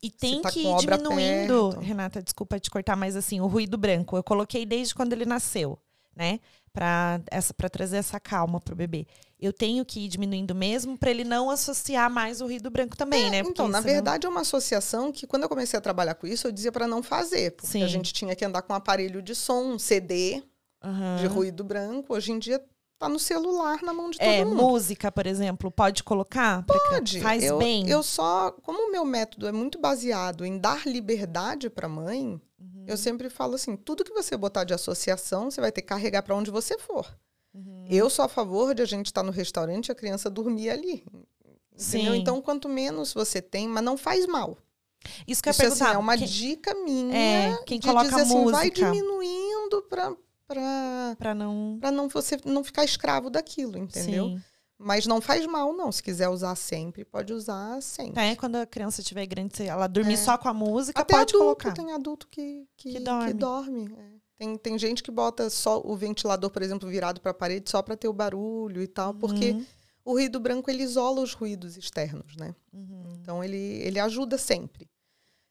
Speaker 1: E tem
Speaker 2: tá
Speaker 1: que ir diminuindo.
Speaker 2: perto.
Speaker 1: Renata, desculpa te cortar, mas assim, o ruído branco, eu coloquei desde quando ele nasceu, né? para essa para trazer essa calma pro bebê. Eu tenho que ir diminuindo mesmo para ele não associar mais o ruído branco também,
Speaker 2: É,
Speaker 1: né?
Speaker 2: então, na verdade, é uma associação que, quando eu comecei a trabalhar com isso, eu dizia para não fazer. Porque
Speaker 1: Sim.
Speaker 2: a gente tinha que andar com um aparelho de som, um CD
Speaker 1: Aham.
Speaker 2: de ruído branco. Hoje em dia, tá no celular, na mão de todo
Speaker 1: É,
Speaker 2: mundo.
Speaker 1: música, por exemplo, pode colocar?
Speaker 2: Pode.
Speaker 1: Faz
Speaker 2: eu,
Speaker 1: bem.
Speaker 2: Eu só, como o meu método é muito baseado em dar liberdade para a mãe,
Speaker 1: Uhum.
Speaker 2: eu sempre falo assim: tudo que você botar de associação, você vai ter que carregar para onde você for.
Speaker 1: Uhum.
Speaker 2: Eu sou a favor de a gente estar no restaurante e a criança dormir ali. Entendeu?
Speaker 1: Sim.
Speaker 2: Então, quanto menos você tem, mas não faz mal.
Speaker 1: Isso que eu ia
Speaker 2: Isso assim, é uma
Speaker 1: quem,
Speaker 2: dica minha
Speaker 1: É, quem
Speaker 2: de
Speaker 1: coloca
Speaker 2: dizer assim, vai
Speaker 1: música.
Speaker 2: diminuindo para para
Speaker 1: pra não.
Speaker 2: para não você não ficar escravo daquilo, entendeu?
Speaker 1: Sim.
Speaker 2: Mas não faz mal não, se quiser usar sempre, pode usar sempre.
Speaker 1: É, quando a criança estiver grande, se ela dormir
Speaker 2: É.
Speaker 1: só com a música,
Speaker 2: Até
Speaker 1: pode
Speaker 2: adulto,
Speaker 1: colocar.
Speaker 2: tem adulto que, que,
Speaker 1: Que
Speaker 2: que
Speaker 1: dorme.
Speaker 2: dorme. é. Tem, tem gente que bota só o ventilador, por exemplo, virado para a parede só para ter o barulho e tal, porque
Speaker 1: Uhum,
Speaker 2: o ruído branco ele isola os ruídos externos, né?
Speaker 1: uhum.
Speaker 2: Então ele, ele ajuda sempre.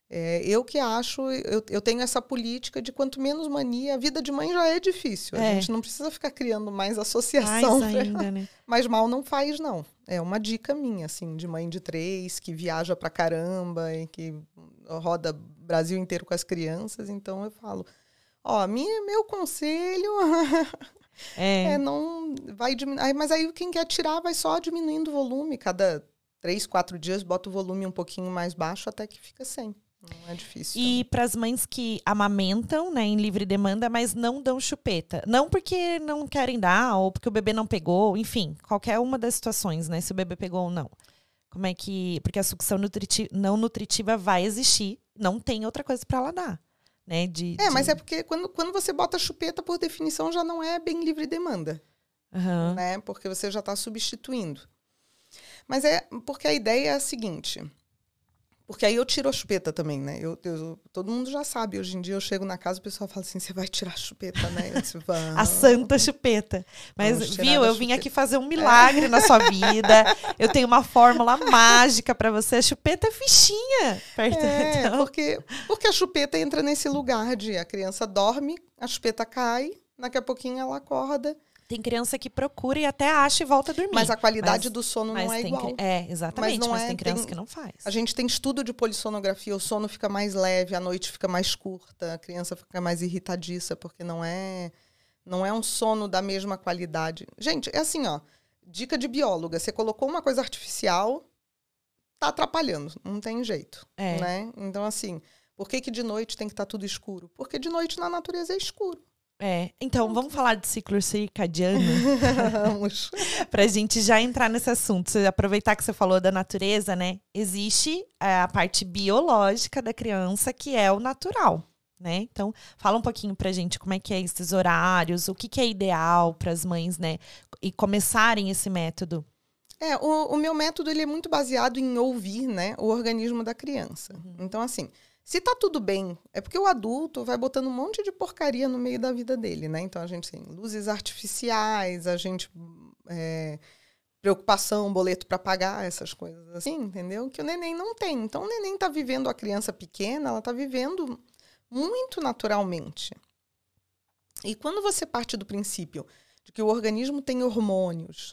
Speaker 2: É, eu que acho, eu, eu tenho essa política de quanto menos mania, a vida de mãe já é difícil. A
Speaker 1: É.
Speaker 2: gente não precisa ficar criando mais
Speaker 1: Mais
Speaker 2: associação. pra-
Speaker 1: ainda, né?
Speaker 2: Mas mal não faz, não. É uma dica minha, assim, de mãe de três, que viaja pra caramba e que roda Brasil inteiro com as crianças. Então eu falo, ó, minha, meu conselho
Speaker 1: É.
Speaker 2: é não vai diminuir. Mas aí quem quer tirar vai só diminuindo o volume. Cada três, quatro dias bota o volume um pouquinho mais baixo até que fica sem. Não é difícil.
Speaker 1: E para as mães que amamentam, né, em livre demanda, mas não dão chupeta. Não porque não querem dar, ou porque o bebê não pegou, enfim, qualquer uma das situações, né? Se o bebê pegou ou não. Como é que. Porque a sucção nutriti- não nutritiva vai existir, não tem outra coisa para ela dar. Né? De,
Speaker 2: É, mas
Speaker 1: de-
Speaker 2: é porque quando, quando você bota chupeta, por definição, já não é bem livre demanda.
Speaker 1: Aham.
Speaker 2: né? Porque você já está substituindo. Mas é porque a ideia é a seguinte. Porque aí eu tiro a chupeta também, né? Eu, eu- todo mundo já sabe. Hoje em dia eu chego na casa e o pessoal fala assim: você vai tirar a chupeta, né? Eu disse,
Speaker 1: A santa chupeta. Mas, viu, eu vim aqui fazer um milagre na sua vida. Eu tenho uma fórmula mágica para você. A chupeta é fichinha. Perto,
Speaker 2: É,
Speaker 1: então.
Speaker 2: porque, porque a chupeta entra nesse lugar de a criança dorme, a chupeta cai, daqui a pouquinho ela acorda.
Speaker 1: Tem criança que procura e até acha e volta a dormir.
Speaker 2: Mas a qualidade
Speaker 1: Mas-
Speaker 2: do sono
Speaker 1: Mas
Speaker 2: não é igual.
Speaker 1: É, exatamente. Mas,
Speaker 2: não é-
Speaker 1: tem criança
Speaker 2: tem-
Speaker 1: que não faz.
Speaker 2: A gente tem estudo de polissonografia, o sono fica mais leve, a noite fica mais curta, a criança fica mais irritadiça, porque não é não é um sono da mesma qualidade. Gente, é assim, ó, dica de bióloga, você colocou uma coisa artificial, tá atrapalhando, não tem jeito,
Speaker 1: É.
Speaker 2: né? Então assim, por que que de noite tem que estar tudo escuro? Porque de noite na natureza é escuro.
Speaker 1: É. Então, vamos falar de ciclo circadiano
Speaker 2: Vamos.
Speaker 1: pra gente já entrar nesse assunto. Você aproveitar que você falou da natureza, né? Existe é, a parte biológica da criança, que é o natural. Né? Então, fala um pouquinho pra gente como é que é esses horários, o que, que é ideal para as mães, né? E começarem esse método.
Speaker 2: É, o, o meu método ele é muito baseado em ouvir, né, o organismo da criança.
Speaker 1: Uhum.
Speaker 2: Então, assim, se tá tudo bem, é porque o adulto vai botando um monte de porcaria no meio da vida dele, né? Então a gente tem luzes artificiais, a gente é, preocupação, boleto para pagar, essas coisas assim, entendeu? Que o neném não tem. Então o neném tá vivendo a criança pequena, ela tá vivendo muito naturalmente. E quando você parte do princípio de que o organismo tem hormônios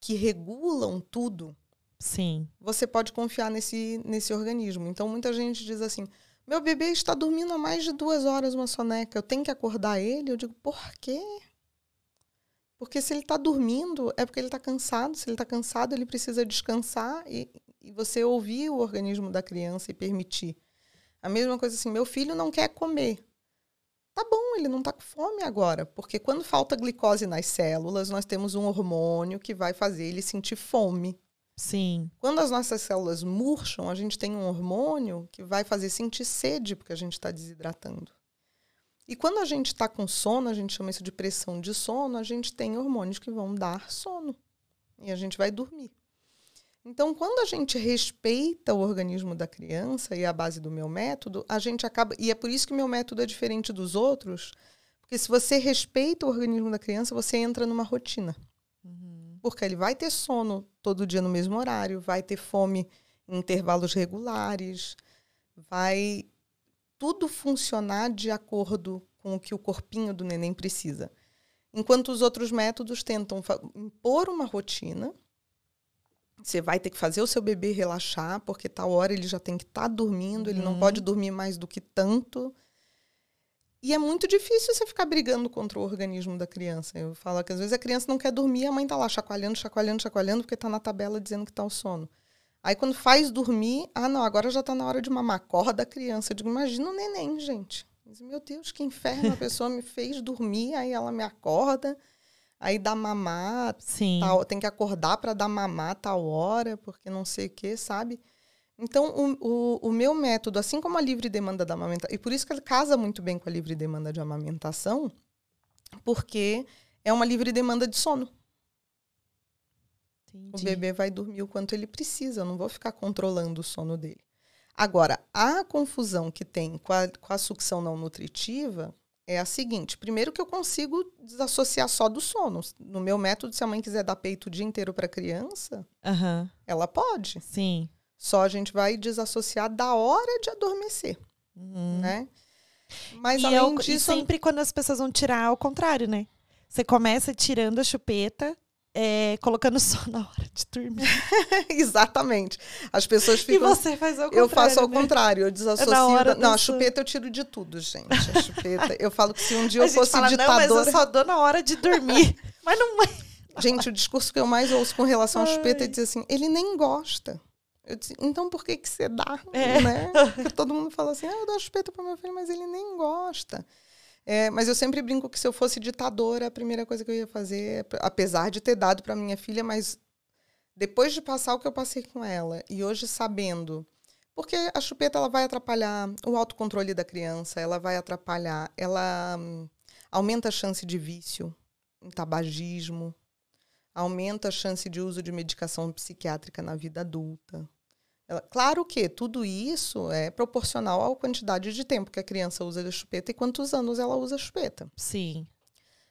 Speaker 2: que regulam tudo,
Speaker 1: Sim.
Speaker 2: você pode confiar nesse, nesse organismo. Então, muita gente diz assim: meu bebê está dormindo há mais de duas horas uma soneca, eu tenho que acordar ele? Eu digo: por quê? Porque se ele está dormindo, é porque ele está cansado. Se ele está cansado, ele precisa descansar e, e você ouvir o organismo da criança e permitir. A mesma coisa assim: meu filho não quer comer. Tá bom, ele não está com fome agora, porque quando falta glicose nas células, nós temos um hormônio que vai fazer ele sentir fome.
Speaker 1: Sim.
Speaker 2: Quando as nossas células murcham, a gente tem um hormônio que vai fazer sentir sede, porque a gente está desidratando. E quando a gente está com sono, a gente chama isso de pressão de sono, a gente tem hormônios que vão dar sono. E a gente vai dormir. Então, quando a gente respeita o organismo da criança, e a base do meu método, a gente acaba. E é por isso que meu método é diferente dos outros, porque se você respeita o organismo da criança, você entra numa rotina. Porque ele vai ter sono todo dia no mesmo horário, vai ter fome em intervalos regulares, vai tudo funcionar de acordo com o que o corpinho do neném precisa. Enquanto os outros métodos tentam impor uma rotina, você vai ter que fazer o seu bebê relaxar, porque tal hora ele já tem que estar tá dormindo, ele não pode uhum. dormir mais do que tanto. E é muito difícil você ficar brigando contra o organismo da criança. Eu falo que às vezes a criança não quer dormir, a mãe tá lá chacoalhando, chacoalhando, chacoalhando, porque tá na tabela dizendo que tá o sono. Aí quando faz dormir, ah não, agora já tá na hora de mamar. Acorda a criança. Eu digo, imagina o neném, gente. Meu Deus, que inferno, a pessoa me fez dormir, aí ela me acorda, aí dá mamar,
Speaker 1: Sim.
Speaker 2: Tal, tem que acordar para dar mamar tal hora, porque não sei o que, sabe? Então, o, o, o, meu método, assim como a livre demanda da amamentação, e por isso que ele casa muito bem com a livre demanda de amamentação, porque é uma livre demanda de sono. Entendi. O bebê vai dormir o quanto ele precisa, eu não vou ficar controlando o sono dele. Agora, a confusão que tem com a, com a sucção não nutritiva é a seguinte: primeiro, que eu consigo desassociar só do sono. No meu método, se a mãe quiser dar peito o dia inteiro para a criança,
Speaker 1: uhum.
Speaker 2: ela pode.
Speaker 1: Sim.
Speaker 2: Só a gente vai desassociar da hora de adormecer, uhum. né?
Speaker 1: Mas e, além eu, disso, e sempre quando as pessoas vão tirar, ao contrário, né? Você começa tirando a chupeta, é, colocando só na hora de dormir.
Speaker 2: Exatamente. As pessoas ficam.
Speaker 1: E você faz ao contrário.
Speaker 2: Eu faço ao
Speaker 1: né?
Speaker 2: contrário, eu desassocio. É. Não, a chupeta eu tiro de tudo, gente. A chupeta. Eu falo que se um dia eu fosse fala, ditadora.
Speaker 1: Não, mas eu só dou na hora de dormir. mas não é.
Speaker 2: Gente, o discurso que eu mais ouço com relação à chupeta é dizer assim: ele nem gosta. Eu disse, então por que, que você dá? É. Né? Porque todo mundo fala assim: ah, eu dou chupeta para meu filho, mas ele nem gosta. É, mas eu sempre brinco que se eu fosse ditadora, a primeira coisa que eu ia fazer, apesar de ter dado para minha filha, mas depois de passar o que eu passei com ela e hoje sabendo, porque a chupeta ela vai atrapalhar o autocontrole da criança, ela vai atrapalhar, ela hum, aumenta a chance de vício, tabagismo, aumenta a chance de uso de medicação psiquiátrica na vida adulta. Claro que tudo isso é proporcional à quantidade de tempo que a criança usa a chupeta e quantos anos ela usa chupeta.
Speaker 1: Sim.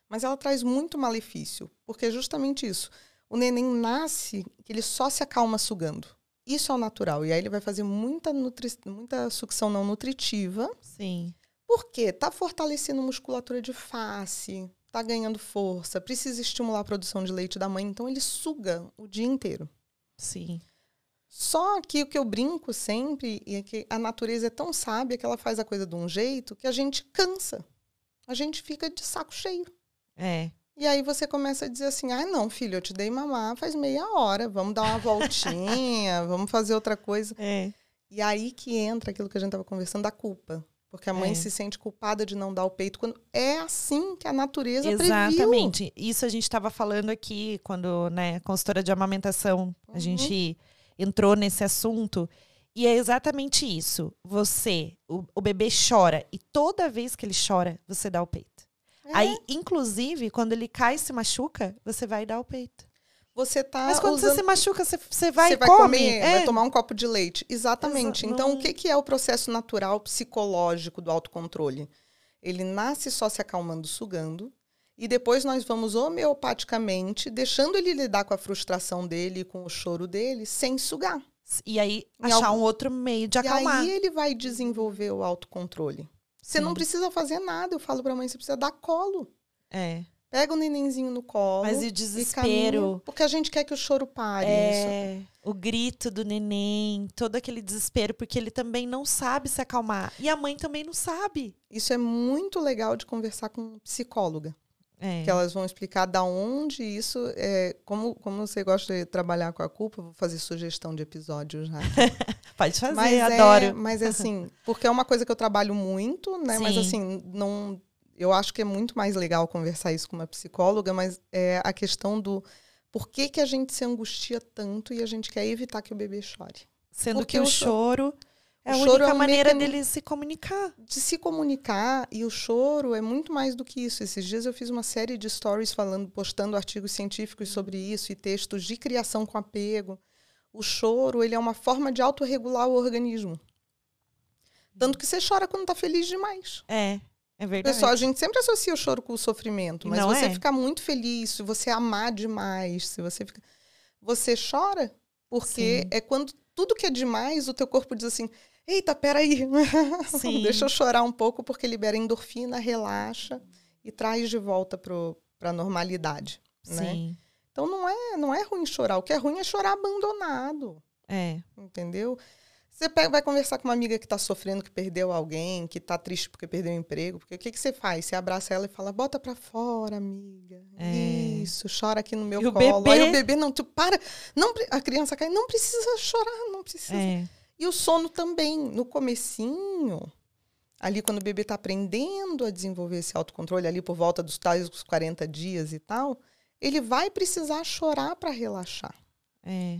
Speaker 2: Mas ela traz muito malefício, porque é justamente isso. O neném nasce que ele só se acalma sugando. Isso é o natural. E aí ele vai fazer muita, nutri muita sucção não nutritiva.
Speaker 1: Sim.
Speaker 2: Porque tá fortalecendo musculatura de face, tá ganhando força, precisa estimular a produção de leite da mãe, então ele suga o dia inteiro.
Speaker 1: Sim.
Speaker 2: Só que o que eu brinco sempre é que a natureza é tão sábia que ela faz a coisa de um jeito que a gente cansa. A gente fica de saco cheio.
Speaker 1: É.
Speaker 2: E aí você começa a dizer assim: ah, não, filho, eu te dei mamar faz meia hora, vamos dar uma voltinha, vamos fazer outra coisa.
Speaker 1: É.
Speaker 2: E aí que entra aquilo que a gente estava conversando da culpa. Porque a mãe é. se sente culpada de não dar o peito quando é assim que a natureza
Speaker 1: Exatamente.
Speaker 2: Previu.
Speaker 1: Isso a gente estava falando aqui quando, né, consultora de amamentação, a uhum. gente entrou nesse assunto. E é exatamente isso. Você, o, o bebê chora e toda vez que ele chora, você dá o peito. É. Aí, inclusive, quando ele cai e se machuca, você vai dar o peito.
Speaker 2: Você tá
Speaker 1: Mas quando
Speaker 2: usando...
Speaker 1: você se machuca, você, você vai
Speaker 2: você
Speaker 1: vai come.
Speaker 2: comer, é. vai tomar um copo de leite. Exatamente. Exa então, o que, que é o processo natural psicológico do autocontrole? Ele nasce só se acalmando, sugando e depois nós vamos homeopaticamente deixando ele lidar com a frustração dele, com o choro dele, sem sugar.
Speaker 1: E aí achar algum... um outro meio de acalmar.
Speaker 2: E aí ele vai desenvolver o autocontrole. Você Sim. não precisa fazer nada. Eu falo pra mãe, você precisa dar colo.
Speaker 1: É.
Speaker 2: Pega o nenenzinho no colo.
Speaker 1: Mas e o desespero?
Speaker 2: E porque a gente quer que o choro pare.
Speaker 1: É, isso. o grito do neném, todo aquele desespero, porque ele também não sabe se acalmar. E a mãe também não sabe.
Speaker 2: Isso é muito legal de conversar com psicóloga.
Speaker 1: É.
Speaker 2: Que elas vão explicar da onde isso é. Como, como você gosta de trabalhar com a culpa, vou fazer sugestão de episódios já.
Speaker 1: Pode fazer,
Speaker 2: mas
Speaker 1: é, adoro.
Speaker 2: É, mas assim, porque é uma coisa que eu trabalho muito, né? Sim. Mas assim, não. Eu acho que é muito mais legal conversar isso com uma psicóloga, mas é a questão do por que, que a gente se angustia tanto e a gente quer evitar que o bebê chore.
Speaker 1: Sendo porque que o choro é a única é maneira dele se comunicar.
Speaker 2: De se comunicar. E o choro é muito mais do que isso. Esses dias eu fiz uma série de stories falando, postando artigos científicos sobre isso e textos de criação com apego. O choro, ele é uma forma de autorregular o organismo. Tanto que você chora quando tá feliz demais.
Speaker 1: É, é verdade.
Speaker 2: Pessoal, a gente sempre associa o choro com o sofrimento. Mas Não você é. ficar muito feliz, se você amar demais, se você fica... Você chora porque Sim. é quando tudo que é demais, o teu corpo diz assim eita, peraí, deixa eu chorar um pouco, porque libera endorfina, relaxa e traz de volta para para a normalidade, né?
Speaker 1: Sim.
Speaker 2: Então não é, não é ruim chorar. O que é ruim é chorar abandonado,
Speaker 1: É.
Speaker 2: entendeu? Você pega- vai conversar com uma amiga que está sofrendo, que perdeu alguém, que está triste porque perdeu o emprego. Porque o que, que você faz? Você abraça ela e fala, bota pra fora, amiga.
Speaker 1: É.
Speaker 2: Isso, chora aqui no meu
Speaker 1: E o
Speaker 2: colo.
Speaker 1: bebê?
Speaker 2: Aí o bebê, não, tu para. Não, a criança cai, não precisa chorar, não precisa.
Speaker 1: É.
Speaker 2: E o sono também. No comecinho, ali quando o bebê está aprendendo a desenvolver esse autocontrole, ali por volta dos tais dos 40 dias e tal, ele vai precisar chorar para relaxar.
Speaker 1: É.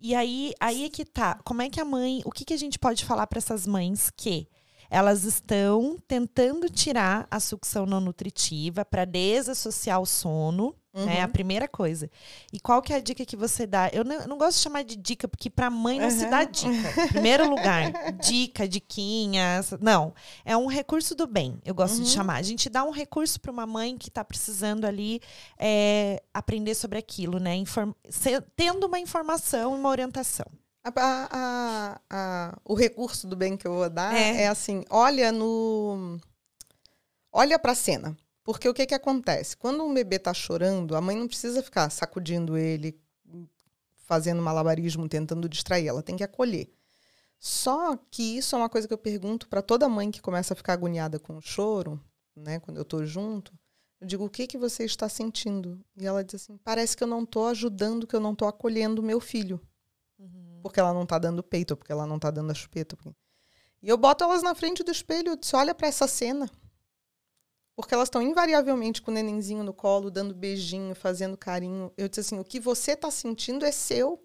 Speaker 1: E aí, aí é que tá. Como é que a mãe. O que, que a gente pode falar para essas mães que elas estão tentando tirar a sucção não nutritiva para desassociar o sono, né?
Speaker 2: Uhum.
Speaker 1: A primeira coisa. E qual que é a dica que você dá? Eu não, eu não gosto de chamar de dica, porque para mãe não se
Speaker 2: Uhum.
Speaker 1: dá dica. Em primeiro lugar, dica, diquinha. Não. É um recurso do bem, eu gosto de
Speaker 2: Uhum.
Speaker 1: chamar. A gente dá um recurso para uma mãe que está precisando ali é, aprender sobre aquilo, né? Inform- se- tendo uma informação e uma orientação.
Speaker 2: A- a- a- o recurso do bem que eu vou dar
Speaker 1: É.
Speaker 2: é, assim, olha no olha para a cena, porque o que que acontece? Quando um bebê está chorando, a mãe não precisa ficar sacudindo ele, fazendo malabarismo, tentando distrair, ela tem que acolher. Só que isso é uma coisa que eu pergunto para toda mãe que começa a ficar agoniada com o choro, né, quando eu tô junto, eu digo, o que que você está sentindo? E ela diz assim, parece que eu não tô ajudando, que eu não tô acolhendo meu filho porque ela não tá dando peito, porque ela não tá dando a chupeta. porque- E eu boto elas na frente do espelho, eu disse, olha para essa cena. Porque elas estão invariavelmente com o nenenzinho no colo, dando beijinho, fazendo carinho. Eu disse assim, o que você tá sentindo é seu,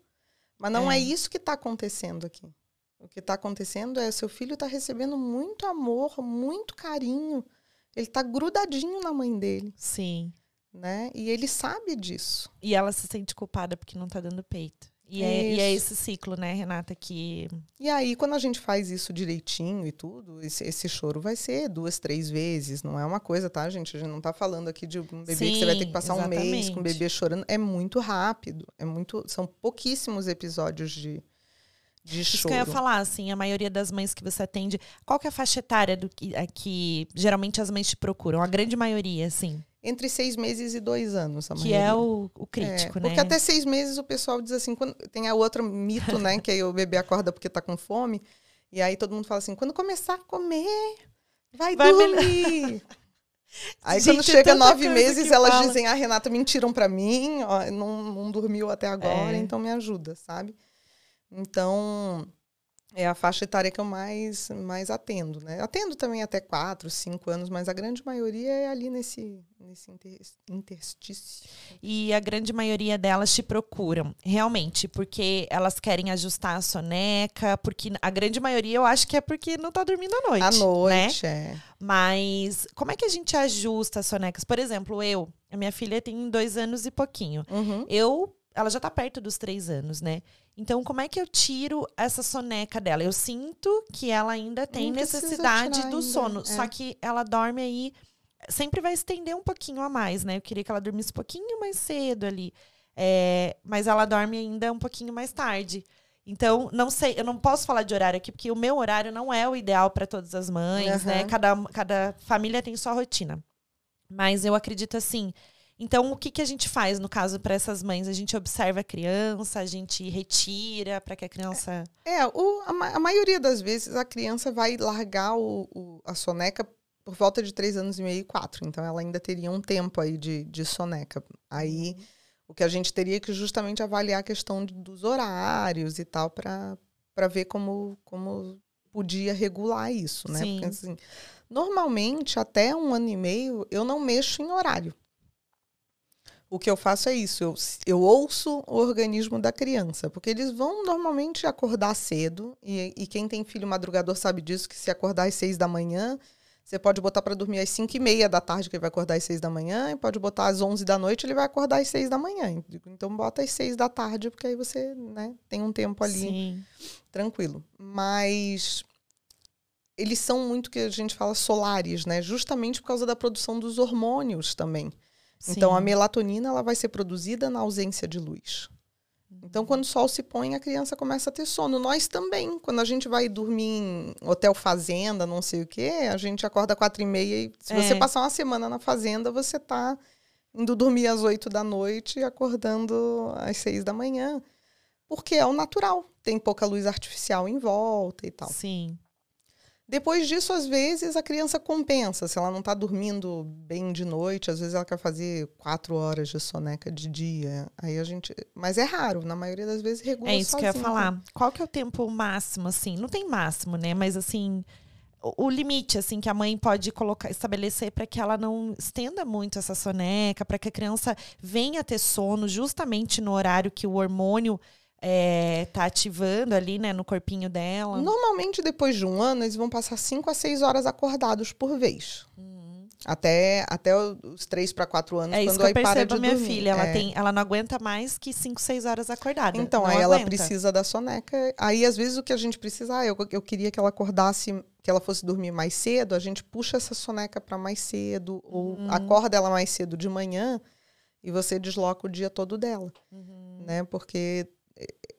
Speaker 2: mas não é,
Speaker 1: É.
Speaker 2: isso que tá acontecendo aqui. O que tá acontecendo é seu filho tá recebendo muito amor, muito carinho. Ele tá grudadinho na mãe dele,
Speaker 1: Sim.
Speaker 2: né? E ele sabe disso.
Speaker 1: E ela se sente culpada porque não tá dando peito. E é, e é esse ciclo, né, Renata, que.
Speaker 2: E aí, quando a gente faz isso direitinho e tudo, esse, esse choro vai ser duas, três vezes. Não é uma coisa, tá, gente? A gente não tá falando aqui de um bebê que você vai ter que
Speaker 1: Sim,
Speaker 2: passar um mês com
Speaker 1: exatamente.
Speaker 2: o bebê chorando. É muito rápido. É muito. São pouquíssimos episódios de, de
Speaker 1: Isso
Speaker 2: choro.
Speaker 1: que eu ia falar, assim, a maioria das mães que você atende. Qual que é a faixa etária do que, a que geralmente as mães te procuram? A grande maioria, assim.
Speaker 2: Entre seis meses e dois anos,
Speaker 1: Que
Speaker 2: maioria.
Speaker 1: é o, o crítico,
Speaker 2: É,
Speaker 1: né?
Speaker 2: Porque até seis meses o pessoal diz assim, quando, tem a outra mito, né? que aí o bebê acorda porque tá com fome. E aí todo mundo fala assim, quando começar a comer, vai,
Speaker 1: Vai
Speaker 2: dormir. aí
Speaker 1: Gente,
Speaker 2: quando chega nove meses, elas
Speaker 1: fala.
Speaker 2: dizem, ah, Renata, mentiram pra mim, ó, não, não dormiu até agora,
Speaker 1: É.
Speaker 2: então me ajuda, sabe? Então, é a faixa etária que eu mais, mais atendo, né? Atendo também até quatro, cinco anos, mas a grande maioria é ali nesse, nesse inter, interstício.
Speaker 1: E a grande maioria delas te procuram, realmente, porque elas querem ajustar a soneca, porque a grande maioria eu acho que é porque não tá dormindo à noite.
Speaker 2: À
Speaker 1: Né?
Speaker 2: noite, é.
Speaker 1: Mas como é que a gente ajusta as sonecas? Por exemplo, eu, a minha filha tem dois anos e pouquinho.
Speaker 2: Uhum.
Speaker 1: Eu, ela já tá perto dos três anos, né? Então, como é que eu tiro essa soneca dela? Eu sinto que ela ainda tem necessidade do
Speaker 2: ainda,
Speaker 1: sono,
Speaker 2: é.
Speaker 1: só que ela dorme aí sempre vai estender um pouquinho a mais, né? Eu queria que ela dormisse um pouquinho mais cedo ali. É, mas ela dorme ainda um pouquinho mais tarde. Então, não sei, eu não posso falar de horário aqui, porque o meu horário não é o ideal para todas as mães, né?
Speaker 2: Aham.
Speaker 1: Cada, cada família tem sua rotina. Mas eu acredito assim. Então, o que, que a gente faz, no caso, para essas mães? A gente observa a criança, a gente retira para que a criança.
Speaker 2: É, o- a, a maioria das vezes a criança vai largar o, o- a soneca por volta de três anos e meio e quatro. Então ela ainda teria um tempo aí de, de soneca. Aí o que a gente teria que justamente avaliar a questão de- dos horários e tal para ver como, como podia regular isso, né?
Speaker 1: Sim.
Speaker 2: Porque assim, normalmente até um ano e meio eu não mexo em horário. O que eu faço é isso, eu, eu ouço o organismo da criança, porque eles vão normalmente acordar cedo, e, e quem tem filho madrugador sabe disso, que se acordar às seis da manhã, você pode botar para dormir às cinco e meia da tarde, que ele vai acordar às seis da manhã, e pode botar às onze da noite, ele vai acordar às seis da manhã. Então bota às seis da tarde, porque aí você né, tem um tempo ali
Speaker 1: Sim.
Speaker 2: tranquilo. Mas eles são muito que a gente fala solares, né? Justamente por causa da produção dos hormônios também. Então a
Speaker 1: Sim.
Speaker 2: melatonina ela vai ser produzida na ausência de luz. Então quando o sol se põe, a criança começa a ter sono. Nós também, quando a gente vai dormir em hotel fazenda, não sei o quê, a gente acorda quatro e meia e se você
Speaker 1: É.
Speaker 2: passar uma semana na fazenda, você tá indo dormir às 8 da noite e acordando às 6 da manhã. Porque é o natural. Tem pouca luz artificial em volta e tal.
Speaker 1: Sim.
Speaker 2: Depois disso, às vezes, a criança compensa. Se ela não está dormindo bem de noite, às vezes ela quer fazer quatro horas de soneca de dia. Aí a gente. Mas é raro, na maioria das vezes regula
Speaker 1: É isso
Speaker 2: sozinho.
Speaker 1: que eu ia falar. Qual que é o tempo máximo, assim? Não tem máximo, né? Mas assim. O, o limite, assim, que a mãe pode colocar, estabelecer para que ela não estenda muito essa soneca, para que a criança venha ter sono justamente no horário que o hormônio é, tá ativando ali, né, no corpinho dela.
Speaker 2: Normalmente, depois de um ano, eles vão passar 5 a 6 horas acordados por vez. Até, até os 3 para 4 anos,
Speaker 1: Uhum. É isso
Speaker 2: quando
Speaker 1: que eu
Speaker 2: aí para
Speaker 1: percebo
Speaker 2: de
Speaker 1: a minha
Speaker 2: dormir.
Speaker 1: filha. Ela,
Speaker 2: É.
Speaker 1: tem, ela não aguenta mais que 5, 6 horas acordada.
Speaker 2: Então,
Speaker 1: Não
Speaker 2: aí ela
Speaker 1: aguenta.
Speaker 2: precisa da soneca. Aí, às vezes, o que a gente precisa, ah, eu, eu queria que ela acordasse, que ela fosse dormir mais cedo, a gente puxa essa soneca para mais cedo, ou
Speaker 1: Uhum.
Speaker 2: acorda ela mais cedo de manhã e você desloca o dia todo dela,
Speaker 1: Uhum.
Speaker 2: né? Porque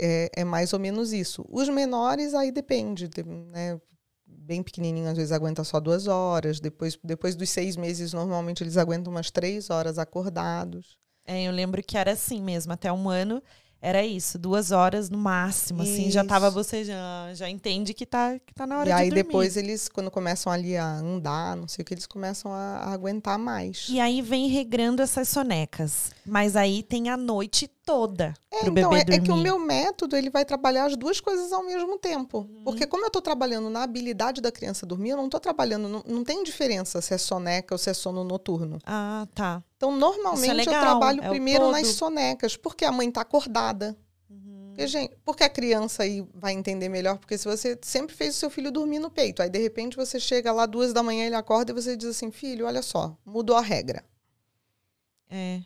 Speaker 2: é, é mais ou menos isso. Os menores, aí depende, de- né? Bem pequenininho, às vezes aguenta só duas horas. Depois, depois dos seis meses, normalmente eles aguentam umas três horas acordados.
Speaker 1: É, eu lembro que era assim mesmo, até um ano era isso, duas horas no máximo, assim, já tava
Speaker 2: Isso.
Speaker 1: você já, já entende que tá, que tá na hora
Speaker 2: E aí
Speaker 1: de dormir.
Speaker 2: depois eles, quando começam ali a andar, não sei o que, eles começam a, a aguentar mais.
Speaker 1: E aí vem regrando essas sonecas, mas aí tem a noite toda
Speaker 2: É,
Speaker 1: pro
Speaker 2: então,
Speaker 1: bebê
Speaker 2: é,
Speaker 1: dormir.
Speaker 2: é que o meu método ele vai trabalhar as duas coisas ao mesmo tempo.
Speaker 1: Uhum.
Speaker 2: Porque como eu estou trabalhando na habilidade da criança dormir, eu não estou trabalhando, não, não tem diferença se é soneca ou se é sono noturno.
Speaker 1: Ah, tá.
Speaker 2: Então, normalmente eu
Speaker 1: legal,
Speaker 2: trabalho
Speaker 1: é
Speaker 2: primeiro nas sonecas, porque a mãe está acordada.
Speaker 1: Uhum.
Speaker 2: Porque, gente, porque a criança aí vai entender melhor, porque se você sempre fez o seu filho dormir no peito, aí de repente você chega lá duas da manhã, ele acorda e você diz assim, filho, olha só, mudou a regra.
Speaker 1: É.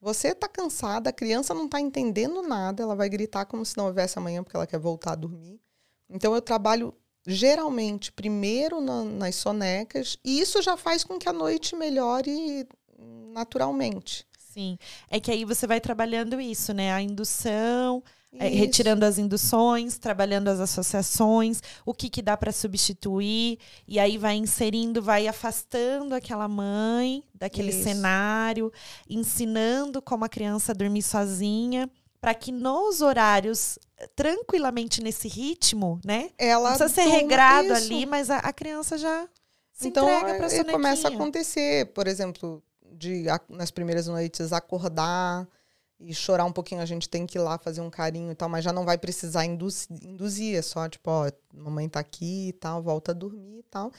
Speaker 2: Você tá cansada, a criança não tá entendendo nada, ela vai gritar como se não houvesse amanhã porque ela quer voltar a dormir. Então eu trabalho geralmente primeiro na- nas sonecas e isso já faz com que a noite melhore naturalmente.
Speaker 1: Sim. É que aí você vai trabalhando isso, né? A indução, é, retirando as induções, trabalhando as associações, o que, que dá para substituir, e aí vai inserindo, vai afastando aquela mãe daquele
Speaker 2: Isso.
Speaker 1: cenário, ensinando como a criança dormir sozinha, para que nos horários, tranquilamente nesse ritmo, né?
Speaker 2: Ela
Speaker 1: Não precisa ser regrado
Speaker 2: isso.
Speaker 1: ali, mas a, a criança já se
Speaker 2: então
Speaker 1: entrega para
Speaker 2: eh, começa a acontecer, por exemplo, de nas primeiras noites acordar e chorar um pouquinho, a gente tem que ir lá fazer um carinho e tal, mas já não vai precisar induzir, induzir é só tipo, ó, mamãe tá aqui e tal, volta a dormir e tal.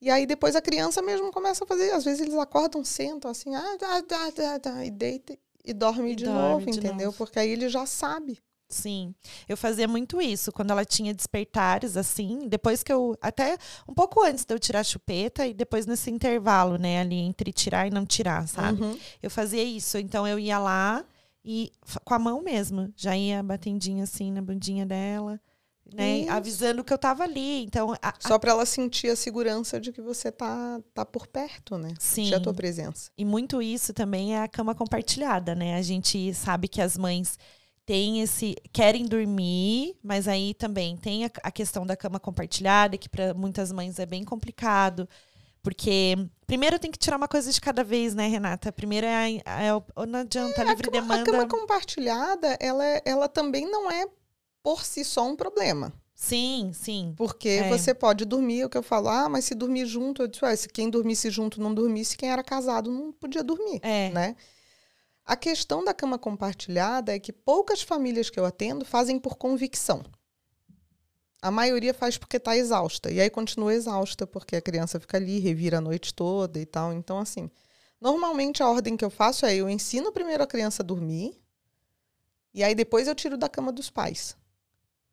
Speaker 2: E aí depois a criança mesmo começa a fazer, às vezes eles acordam, sentam assim, ah, tá, tá, tá, tá, e deita e dorme
Speaker 1: E
Speaker 2: de
Speaker 1: dorme
Speaker 2: novo,
Speaker 1: de
Speaker 2: entendeu?
Speaker 1: novo.
Speaker 2: Porque aí ele já sabe.
Speaker 1: Sim, eu fazia muito isso quando ela tinha despertares, assim, depois que eu. Até um pouco antes de eu tirar a chupeta e depois nesse intervalo, né, ali entre tirar e não tirar, sabe?
Speaker 2: Uhum.
Speaker 1: Eu fazia isso. Então eu ia lá e com a mão mesmo, já ia batendinho assim na bundinha dela, né?
Speaker 2: Isso.
Speaker 1: Avisando que eu tava ali. Então, a- a-
Speaker 2: Só para ela sentir a segurança de que você tá, tá por perto, né?
Speaker 1: sim.
Speaker 2: Sentir a tua presença.
Speaker 1: E muito isso também é a cama compartilhada, né? A gente sabe que as mães têm esse querem dormir, mas aí também tem a, a questão da cama compartilhada, que para muitas mães é bem complicado, porque primeiro tem que tirar uma coisa de cada vez, né, Renata? Primeiro é, a, é o, não adianta a livre
Speaker 2: A cama, a
Speaker 1: demanda.
Speaker 2: cama compartilhada, ela, é- ela também não é por si só um problema.
Speaker 1: Sim, sim.
Speaker 2: Porque
Speaker 1: É.
Speaker 2: você pode dormir, é o que eu falo, ah, mas se dormir junto, eu disse, ué, se quem dormisse junto não dormisse, quem era casado não podia dormir,
Speaker 1: É.
Speaker 2: né? A questão da cama compartilhada é que poucas famílias que eu atendo fazem por convicção. A maioria faz porque está exausta. E aí continua exausta, porque a criança fica ali, revira a noite toda e tal. Então, assim, normalmente a ordem que eu faço é eu ensino primeiro a criança a dormir, e aí depois eu tiro da cama dos pais.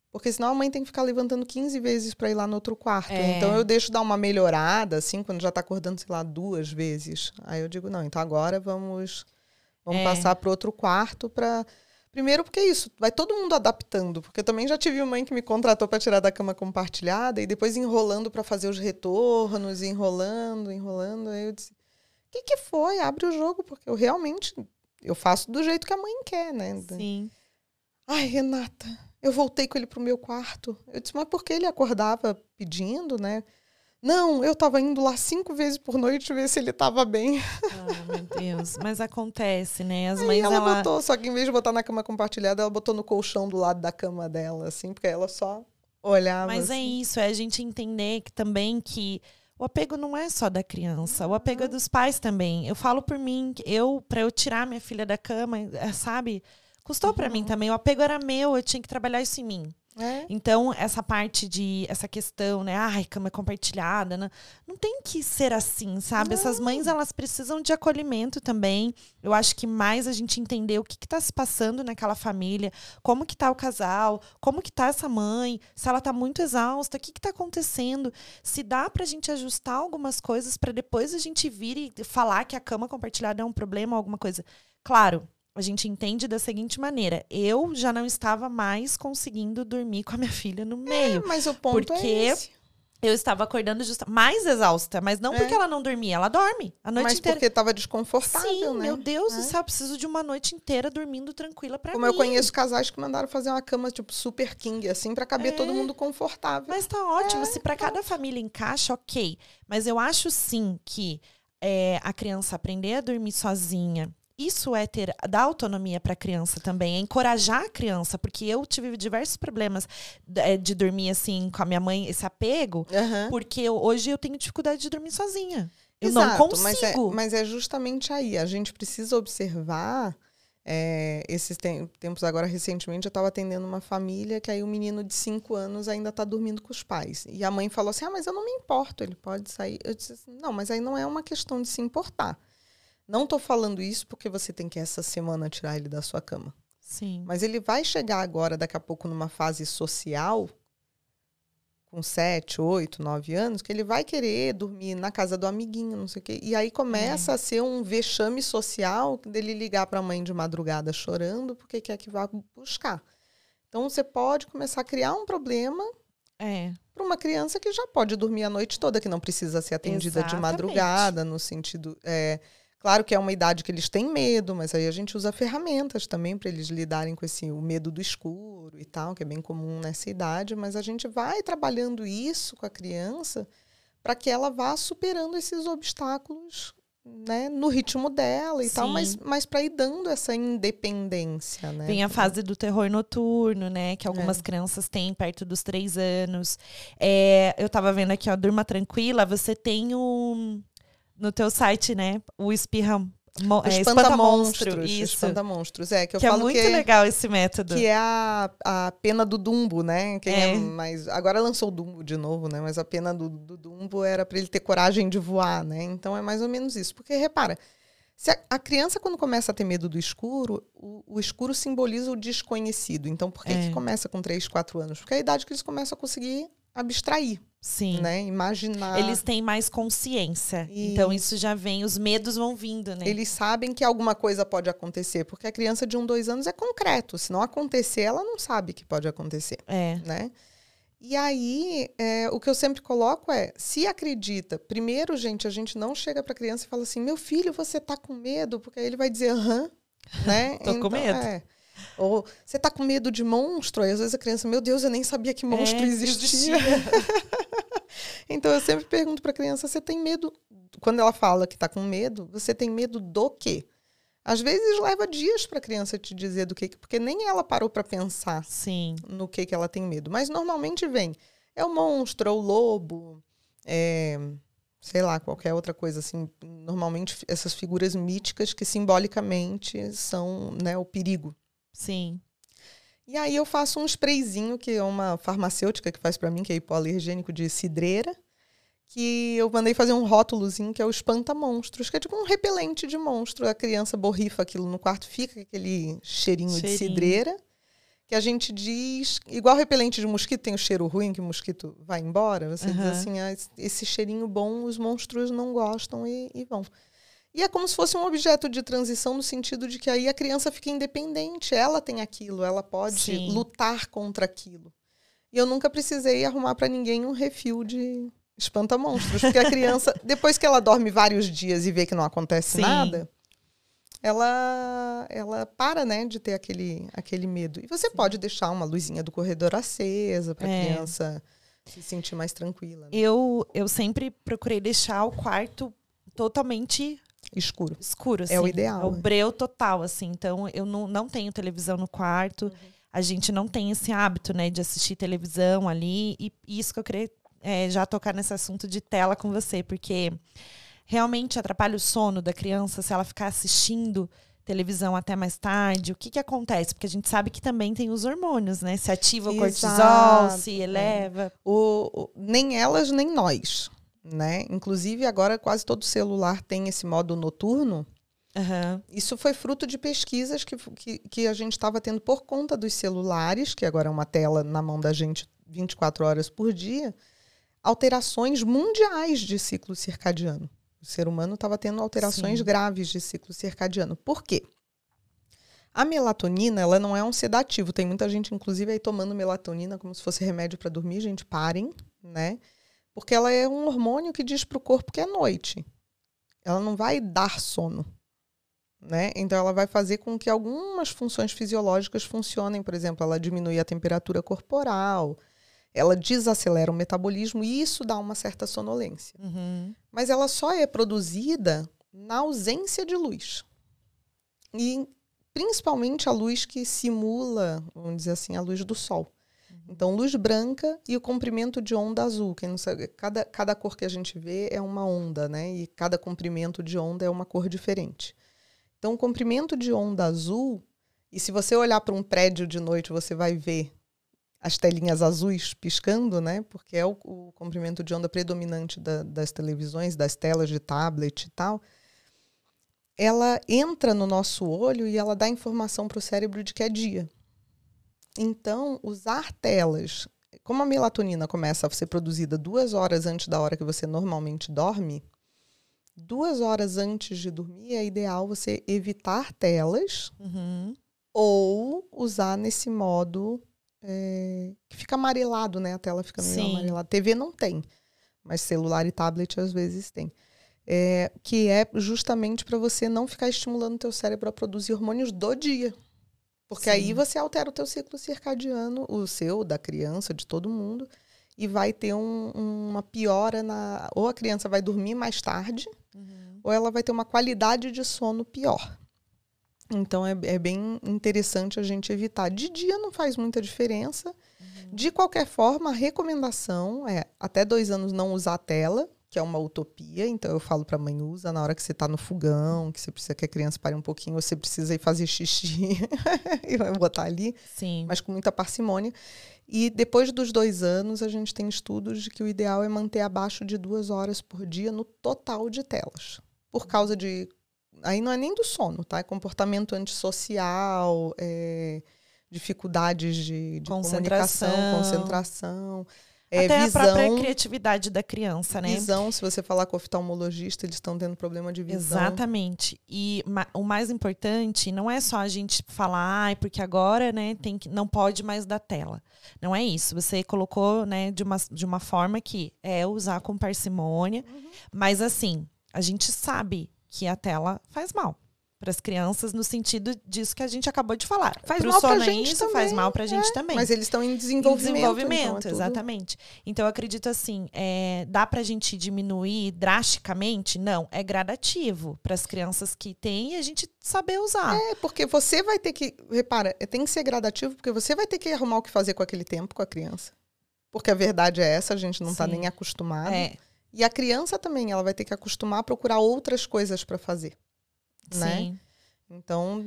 Speaker 2: Porque senão a mãe tem que ficar levantando 15 vezes para ir lá no outro quarto.
Speaker 1: É.
Speaker 2: Então eu deixo dar uma melhorada, assim, quando já está acordando, sei lá, duas vezes. Aí eu digo, não, então agora vamos, vamos
Speaker 1: É.
Speaker 2: passar para outro quarto para. Primeiro, porque é isso, vai todo mundo adaptando. Porque eu também já tive mãe que me contratou para tirar da cama compartilhada e depois enrolando para fazer os retornos, enrolando, enrolando. Aí eu disse: o que, que foi? Abre o jogo, porque eu realmente eu faço do jeito que a mãe quer, né?
Speaker 1: Sim.
Speaker 2: Ai, Renata, eu voltei com ele pro meu quarto. Eu disse, mas por que ele acordava pedindo, né? Não, eu tava indo lá cinco vezes por noite ver se ele tava bem.
Speaker 1: Ah, meu Deus. Mas acontece, né? As mães,
Speaker 2: ela,
Speaker 1: ela...
Speaker 2: botou, só que em vez de botar na cama compartilhada, ela botou no colchão do lado da cama dela, assim, porque ela só olhava.
Speaker 1: Mas é
Speaker 2: assim.
Speaker 1: isso, é a gente entender que também que o apego não é só da criança, o apego é dos pais também. Eu falo por mim, eu para eu tirar minha filha da cama, é, sabe? Custou pra
Speaker 2: Uhum.
Speaker 1: mim também. O apego era meu, eu tinha que trabalhar isso em mim.
Speaker 2: É.
Speaker 1: Então, essa parte de essa questão, né? Ai, cama compartilhada, né? não tem que ser assim, sabe? Essas mães, elas precisam de acolhimento também. Eu acho que mais a gente entender o que está se passando naquela família, como que tá o casal, como que tá essa mãe, se ela tá muito exausta, o que que tá acontecendo, se dá pra gente ajustar algumas coisas para depois a gente vir e falar que a cama compartilhada é um problema, alguma coisa. Claro, a gente entende da seguinte maneira: eu já não estava mais conseguindo dormir com a minha filha no meio.
Speaker 2: Mas o ponto
Speaker 1: Porque
Speaker 2: é esse.
Speaker 1: Eu estava acordando justa mais exausta, mas não
Speaker 2: É.
Speaker 1: porque ela não dormia, ela dorme a noite
Speaker 2: Mas
Speaker 1: inteira.
Speaker 2: porque tava desconfortável,
Speaker 1: Sim,
Speaker 2: né?
Speaker 1: meu Deus
Speaker 2: É.
Speaker 1: do céu, eu preciso de uma noite inteira dormindo tranquila
Speaker 2: Como
Speaker 1: mim.
Speaker 2: eu conheço casais que mandaram fazer uma cama, tipo, super king, assim, pra caber
Speaker 1: É.
Speaker 2: todo mundo confortável.
Speaker 1: Mas tá ótimo,
Speaker 2: É,
Speaker 1: se pra cada família encaixa, ok. Mas eu acho sim que é, a criança aprender a dormir sozinha. Isso é ter dar autonomia para a criança também, é encorajar a criança, porque eu tive diversos problemas é, de dormir assim com a minha mãe, esse apego,
Speaker 2: Aham.
Speaker 1: porque eu- hoje eu tenho dificuldade de dormir sozinha. Eu
Speaker 2: Exato,
Speaker 1: não consigo.
Speaker 2: Mas é, mas é justamente aí. A gente precisa observar. é, esses tem- tempos agora, recentemente, eu estava atendendo uma família que aí o menino de 5 anos ainda está dormindo com os pais. E a mãe falou assim: Ah, mas eu não me importo, ele pode sair. Eu disse assim: Não, mas aí não é uma questão de se importar. Não estou falando isso porque você tem que essa semana tirar ele da sua cama.
Speaker 1: Sim.
Speaker 2: Mas ele vai chegar agora, daqui a pouco, numa fase social, com 7, 8, 9 anos, que ele vai querer dormir na casa do amiguinho, não sei o quê. E aí começa a ser um vexame social dele ligar para a mãe de madrugada chorando porque quer que vá buscar. Então você pode começar a criar um problema
Speaker 1: É.
Speaker 2: para uma criança que já pode dormir a noite toda, que não precisa ser atendida de
Speaker 1: Exatamente.
Speaker 2: madrugada, no sentido. é, claro que é uma idade que eles têm medo, mas aí a gente usa ferramentas também para eles lidarem com esse, o medo do escuro e tal, que é bem comum nessa idade, mas a gente vai trabalhando isso com a criança para que ela vá superando esses obstáculos. Né, no ritmo dela e tal,
Speaker 1: Sim.
Speaker 2: mas, mas para ir dando essa independência, né?
Speaker 1: Tem a fase do terror noturno, né? Que algumas
Speaker 2: É.
Speaker 1: crianças têm perto dos três anos. É, eu tava vendo aqui, ó, Durma Tranquila, você tem um. No teu site, né? O espirra. Mo, é,
Speaker 2: espanta-monstros.
Speaker 1: espanta-monstro. Isso.
Speaker 2: Espanta-monstros, é, que eu
Speaker 1: que é
Speaker 2: falo
Speaker 1: muito
Speaker 2: que,
Speaker 1: legal esse método.
Speaker 2: que é a, a pena do Dumbo, né? Quem é.
Speaker 1: É.
Speaker 2: mais. Agora lançou o Dumbo de novo, né? Mas a pena do, do Dumbo era para ele ter coragem de voar, né? Então é mais ou menos isso. Porque repara, se a, a criança, quando começa a ter medo do escuro, o, o escuro simboliza o desconhecido. Então, por que,
Speaker 1: É.
Speaker 2: que começa com 3, 4 anos? Porque é a idade que eles começam a conseguir abstrair,
Speaker 1: Sim.
Speaker 2: né? Imaginar.
Speaker 1: Eles têm mais consciência. Então isso já vem, os medos vão vindo, né?
Speaker 2: Eles sabem que alguma coisa pode acontecer, porque a criança de um, dois anos é concreto. Se não acontecer, ela não sabe que pode acontecer,
Speaker 1: É.
Speaker 2: né? E aí, é, o que eu sempre coloco é, se acredita, primeiro, gente, a gente não chega para a criança e fala assim, meu filho, você tá com medo? Porque aí ele vai dizer, aham, né?
Speaker 1: Tô com medo.
Speaker 2: é. Ou, você tá com medo de monstro? Aí às vezes a criança, meu Deus, eu nem sabia que monstro
Speaker 1: É,
Speaker 2: existia. então eu sempre pergunto para a criança, você tem medo? Quando ela fala que está com medo, você tem medo do quê? Às vezes leva dias para a criança te dizer do que, porque nem ela parou para pensar
Speaker 1: Sim.
Speaker 2: no que, que ela tem medo. Mas normalmente vem, é o monstro, é o lobo, é, sei lá, qualquer outra coisa assim. Normalmente essas figuras míticas que simbolicamente são né, o perigo.
Speaker 1: Sim.
Speaker 2: E aí eu faço um sprayzinho, que é uma farmacêutica que faz para mim, que é hipoalergênico de cidreira, que eu mandei fazer um rótulozinho, que é o espanta-monstros, que é tipo um repelente de monstro. A criança borrifa aquilo no quarto, fica aquele cheirinho, de
Speaker 1: Cheirinho.
Speaker 2: cidreira, que a gente diz... Igual repelente de mosquito tem o cheiro ruim, que o mosquito vai embora. Você diz
Speaker 1: Aham.
Speaker 2: assim, ah, esse cheirinho bom os monstros não gostam e, e vão. E é como se fosse um objeto de transição no sentido de que aí a criança fica independente, ela tem aquilo, ela pode
Speaker 1: Sim.
Speaker 2: lutar contra aquilo. E eu nunca precisei arrumar para ninguém um refil de espanta-monstros, porque a criança, depois que ela dorme vários dias e vê que não acontece
Speaker 1: Sim.
Speaker 2: nada, ela ela para, né, de ter aquele aquele medo. E você pode deixar uma luzinha do corredor acesa para a
Speaker 1: É.
Speaker 2: criança se sentir mais tranquila. Né?
Speaker 1: Eu, eu sempre procurei deixar o quarto totalmente
Speaker 2: escuro.
Speaker 1: Escuro, assim.
Speaker 2: É o ideal.
Speaker 1: É o
Speaker 2: né?
Speaker 1: breu total, assim. Então, eu não, não tenho televisão no quarto. Uhum. A gente não tem esse hábito, né, de assistir televisão ali. E isso que eu queria é, já tocar nesse assunto de tela com você, porque realmente atrapalha o sono da criança se ela ficar assistindo televisão até mais tarde. O que, que acontece? Porque a gente sabe que também tem os hormônios, né? Se ativa o Exato. cortisol, se eleva. É.
Speaker 2: O, o, nem elas, nem nós. Né? Inclusive, agora quase todo celular tem esse modo noturno.
Speaker 1: Uhum.
Speaker 2: Isso foi fruto de pesquisas que, que, que a gente estava tendo por conta dos celulares, que agora é uma tela na mão da gente 24 horas por dia, alterações mundiais de ciclo circadiano. O ser humano estava tendo alterações Sim. graves de ciclo circadiano. Por quê? A melatonina, ela não é um sedativo. Tem muita gente, inclusive, aí tomando melatonina como se fosse remédio para dormir. Gente, parem, né? Porque ela é um hormônio que diz para o corpo que é noite. Ela não vai dar sono. Né? Então, ela vai fazer com que algumas funções fisiológicas funcionem. Por exemplo, ela diminui a temperatura corporal, ela desacelera o metabolismo e isso dá uma certa sonolência.
Speaker 1: Uhum.
Speaker 2: Mas ela só é produzida na ausência de luz. E principalmente a luz que simula, vamos dizer assim, a luz do sol. Então, luz branca e o comprimento de onda azul. Quem não sabe, cada, cada cor que a gente vê é uma onda, né? E cada comprimento de onda é uma cor diferente. Então, o comprimento de onda azul, e se você olhar para um prédio de noite, você vai ver as telinhas azuis piscando, né? Porque é o, o comprimento de onda predominante da, das televisões, das telas de tablet e tal. Ela entra no nosso olho e ela dá informação para o cérebro de que é dia. Então, usar telas, como a melatonina começa a ser produzida duas horas antes da hora que você normalmente dorme, duas horas antes de dormir é ideal você evitar telas
Speaker 1: uhum.
Speaker 2: ou usar nesse modo é, que fica amarelado, né? A tela fica meio Sim. amarelada. TV não tem, mas celular e tablet às vezes tem. É, que é justamente para você não ficar estimulando o teu cérebro a produzir hormônios do dia. Porque Sim. aí você altera o teu ciclo circadiano, o seu, da criança, de todo mundo, e vai ter um, uma piora na. Ou a criança vai dormir mais tarde, uhum. ou ela vai ter uma qualidade de sono pior. Então é, é, bem interessante a gente evitar. De dia não faz muita diferença. Uhum. De qualquer forma, a recomendação é até dois anos não usar a tela, que é uma utopia. Então eu falo para a mãe usa na hora que você está no fogão, que você precisa que a criança pare um pouquinho, você precisa ir fazer xixi e vai botar ali,
Speaker 1: Sim.
Speaker 2: mas com muita parcimônia. E depois dos dois anos, a gente tem estudos de que o ideal é manter abaixo de duas horas por dia no total de telas, por causa de aí não é nem do sono, tá? É comportamento antissocial, é, dificuldades de, de concentração. comunicação, concentração.
Speaker 1: É, Até visão, a própria criatividade da criança, né?
Speaker 2: Visão, se você falar com o oftalmologista, eles estão tendo problema de visão.
Speaker 1: Exatamente. E ma o mais importante não é só a gente falar, ah, porque agora, né, tem que, não pode mais dar tela. Não é isso. Você colocou, né, de uma, de uma forma que é usar com parcimônia, uhum. mas assim, a gente sabe que a tela faz mal para as crianças no sentido disso que a gente acabou de falar.
Speaker 2: Faz Pro mal para a gente
Speaker 1: isso, também. Faz mal para a gente é, também.
Speaker 2: Mas eles estão em desenvolvimento. Em desenvolvimento, então é
Speaker 1: exatamente. Então eu acredito assim, é, dá para a gente diminuir drasticamente? Não, é gradativo para as crianças que têm e a gente saber usar.
Speaker 2: É, porque você vai ter que, repara, é, tem que ser gradativo porque você vai ter que arrumar o que fazer com aquele tempo com a criança. Porque a verdade é essa, a gente não está nem acostumado.
Speaker 1: É.
Speaker 2: E a criança também, ela vai ter que acostumar a procurar outras coisas para fazer. Né? Sim. Então,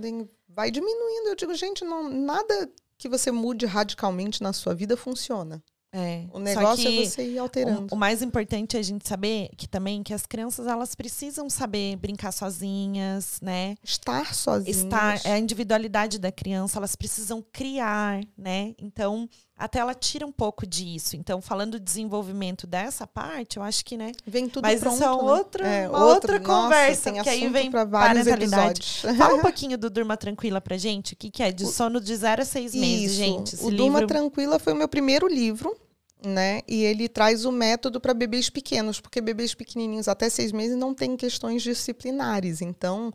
Speaker 2: vai diminuindo. Eu digo, gente, não, nada que você mude radicalmente na sua vida funciona.
Speaker 1: É.
Speaker 2: O negócio é você ir alterando.
Speaker 1: O, o, mais importante é a gente saber que também que as crianças elas precisam saber brincar sozinhas, né?
Speaker 2: Estar sozinhas.
Speaker 1: Estar é a individualidade da criança, elas precisam criar, né? Então, até ela tira um pouco disso. Então, falando do desenvolvimento dessa parte, eu acho que, né?
Speaker 2: Vem tudo
Speaker 1: Mas
Speaker 2: pronto,
Speaker 1: isso é
Speaker 2: né?
Speaker 1: outra,
Speaker 2: é,
Speaker 1: uma outra, conversa,
Speaker 2: nossa,
Speaker 1: que aí vem
Speaker 2: para vários episódios.
Speaker 1: Fala um pouquinho do Durma Tranquila pra gente. O que, que é? De sono de 0 a 6 meses,
Speaker 2: isso.
Speaker 1: gente.
Speaker 2: o livro... Durma Tranquila foi o meu primeiro livro né? E ele traz o método para bebês pequenos, porque bebês pequenininhos até seis meses não têm questões disciplinares. Então,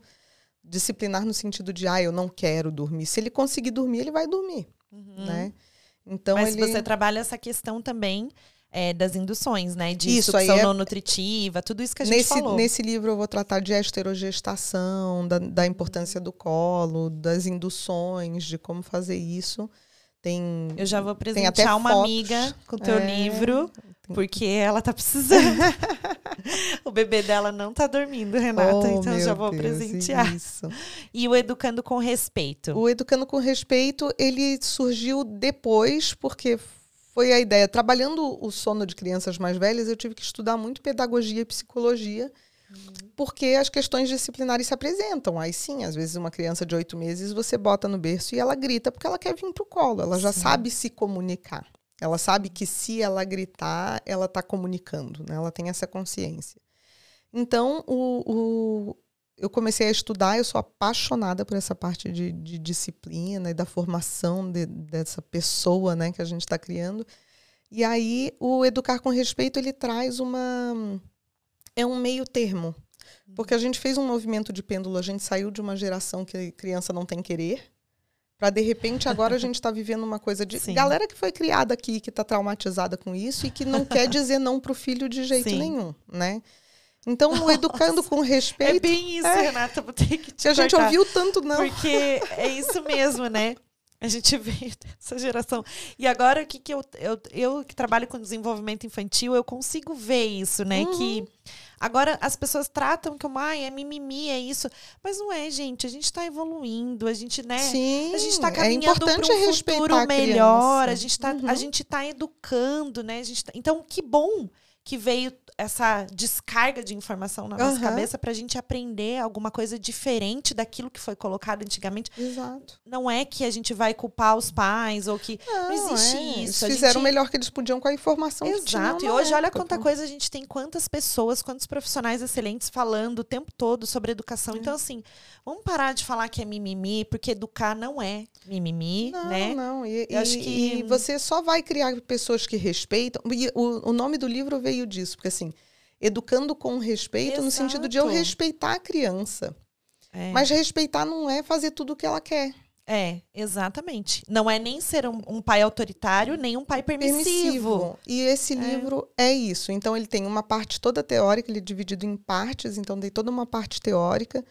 Speaker 2: disciplinar no sentido de, ah, eu não quero dormir. Se ele conseguir dormir, ele vai dormir, uhum. né?
Speaker 1: Então, Mas ele... você trabalha essa questão também é, das induções, né? De
Speaker 2: Isso, aí é-
Speaker 1: não nutritiva, tudo isso que a gente
Speaker 2: Nesse,
Speaker 1: falou.
Speaker 2: nesse livro eu vou tratar de esterogestação, da, da importância do colo, das induções, de como fazer isso. Tem.
Speaker 1: Eu já vou presentear uma
Speaker 2: fotos.
Speaker 1: amiga com o teu
Speaker 2: É,
Speaker 1: livro,
Speaker 2: tem-
Speaker 1: porque ela tá precisando. o bebê dela não tá dormindo, Renata,
Speaker 2: Oh,
Speaker 1: então já vou
Speaker 2: Deus,
Speaker 1: presentear.
Speaker 2: Isso.
Speaker 1: E o Educando com Respeito.
Speaker 2: O Educando com Respeito, ele surgiu depois, porque foi a ideia. Trabalhando o sono de crianças mais velhas, eu tive que estudar muito pedagogia e psicologia, porque as questões disciplinares se apresentam. Aí sim, às vezes uma criança de oito meses, você bota no berço e ela grita porque ela quer vir para o colo. Ela já
Speaker 1: Sim.
Speaker 2: sabe se comunicar. Ela sabe que se ela gritar, ela está comunicando, né? Ela tem essa consciência. Então, o, o- eu comecei a estudar, eu sou apaixonada por essa parte de, de disciplina e da formação de- dessa pessoa né, que a gente está criando. E aí, o Educar com Respeito, ele traz uma... É um meio termo. Porque a gente fez um movimento de pêndulo, a gente saiu de uma geração que criança não tem querer, para de repente agora a gente está vivendo uma coisa de
Speaker 1: Sim.
Speaker 2: galera que foi criada aqui, que está traumatizada com isso e que não quer dizer não pro filho de jeito
Speaker 1: Sim.
Speaker 2: nenhum, né? Então, o educando com respeito,
Speaker 1: É bem isso,
Speaker 2: É.
Speaker 1: Renata, vou ter que te
Speaker 2: que a gente ouviu tanto não.
Speaker 1: Porque é isso mesmo, né? A gente veio dessa geração. E agora, o que, que eu, eu, eu que trabalho com desenvolvimento infantil, eu consigo ver isso, né?
Speaker 2: Uhum.
Speaker 1: Que agora as pessoas tratam como, ai, é mimimi, é isso. Mas não é, gente. A gente está evoluindo, a gente, né?
Speaker 2: Sim,
Speaker 1: A gente está
Speaker 2: é
Speaker 1: caminhando para
Speaker 2: importante
Speaker 1: um futuro
Speaker 2: a
Speaker 1: melhor. A gente está
Speaker 2: Uhum.
Speaker 1: a gente tá educando, né? A gente tá- Então, que bom que veio essa descarga de informação na nossa
Speaker 2: Aham.
Speaker 1: cabeça para a gente aprender alguma coisa diferente daquilo que foi colocado antigamente.
Speaker 2: Exato.
Speaker 1: Não é que a gente vai culpar os pais ou que
Speaker 2: Não,
Speaker 1: existe
Speaker 2: é,
Speaker 1: isso,
Speaker 2: Eles fizeram
Speaker 1: gente-
Speaker 2: o melhor que eles podiam com a informação
Speaker 1: Exato. E hoje, olha
Speaker 2: época.
Speaker 1: quanta coisa a gente tem, quantas pessoas, quantos profissionais excelentes falando o tempo todo sobre educação.
Speaker 2: É.
Speaker 1: Então, assim, vamos parar de falar que é mimimi, porque educar não é mimimi,
Speaker 2: Não,
Speaker 1: né?
Speaker 2: não. E,
Speaker 1: Eu acho
Speaker 2: e-
Speaker 1: que-
Speaker 2: e você só vai criar pessoas que respeitam. E o, o nome do livro veio disso, porque assim, educando com respeito no sentido de eu
Speaker 1: Exato.
Speaker 2: respeitar a criança.
Speaker 1: É.
Speaker 2: Mas respeitar não é fazer tudo o que ela quer.
Speaker 1: É, exatamente. Não é nem ser um, um pai autoritário, nem um pai permissivo.
Speaker 2: Permissivo. E esse livro é isso. Então, ele tem uma parte toda teórica, ele é dividido em partes, então tem toda uma parte teórica.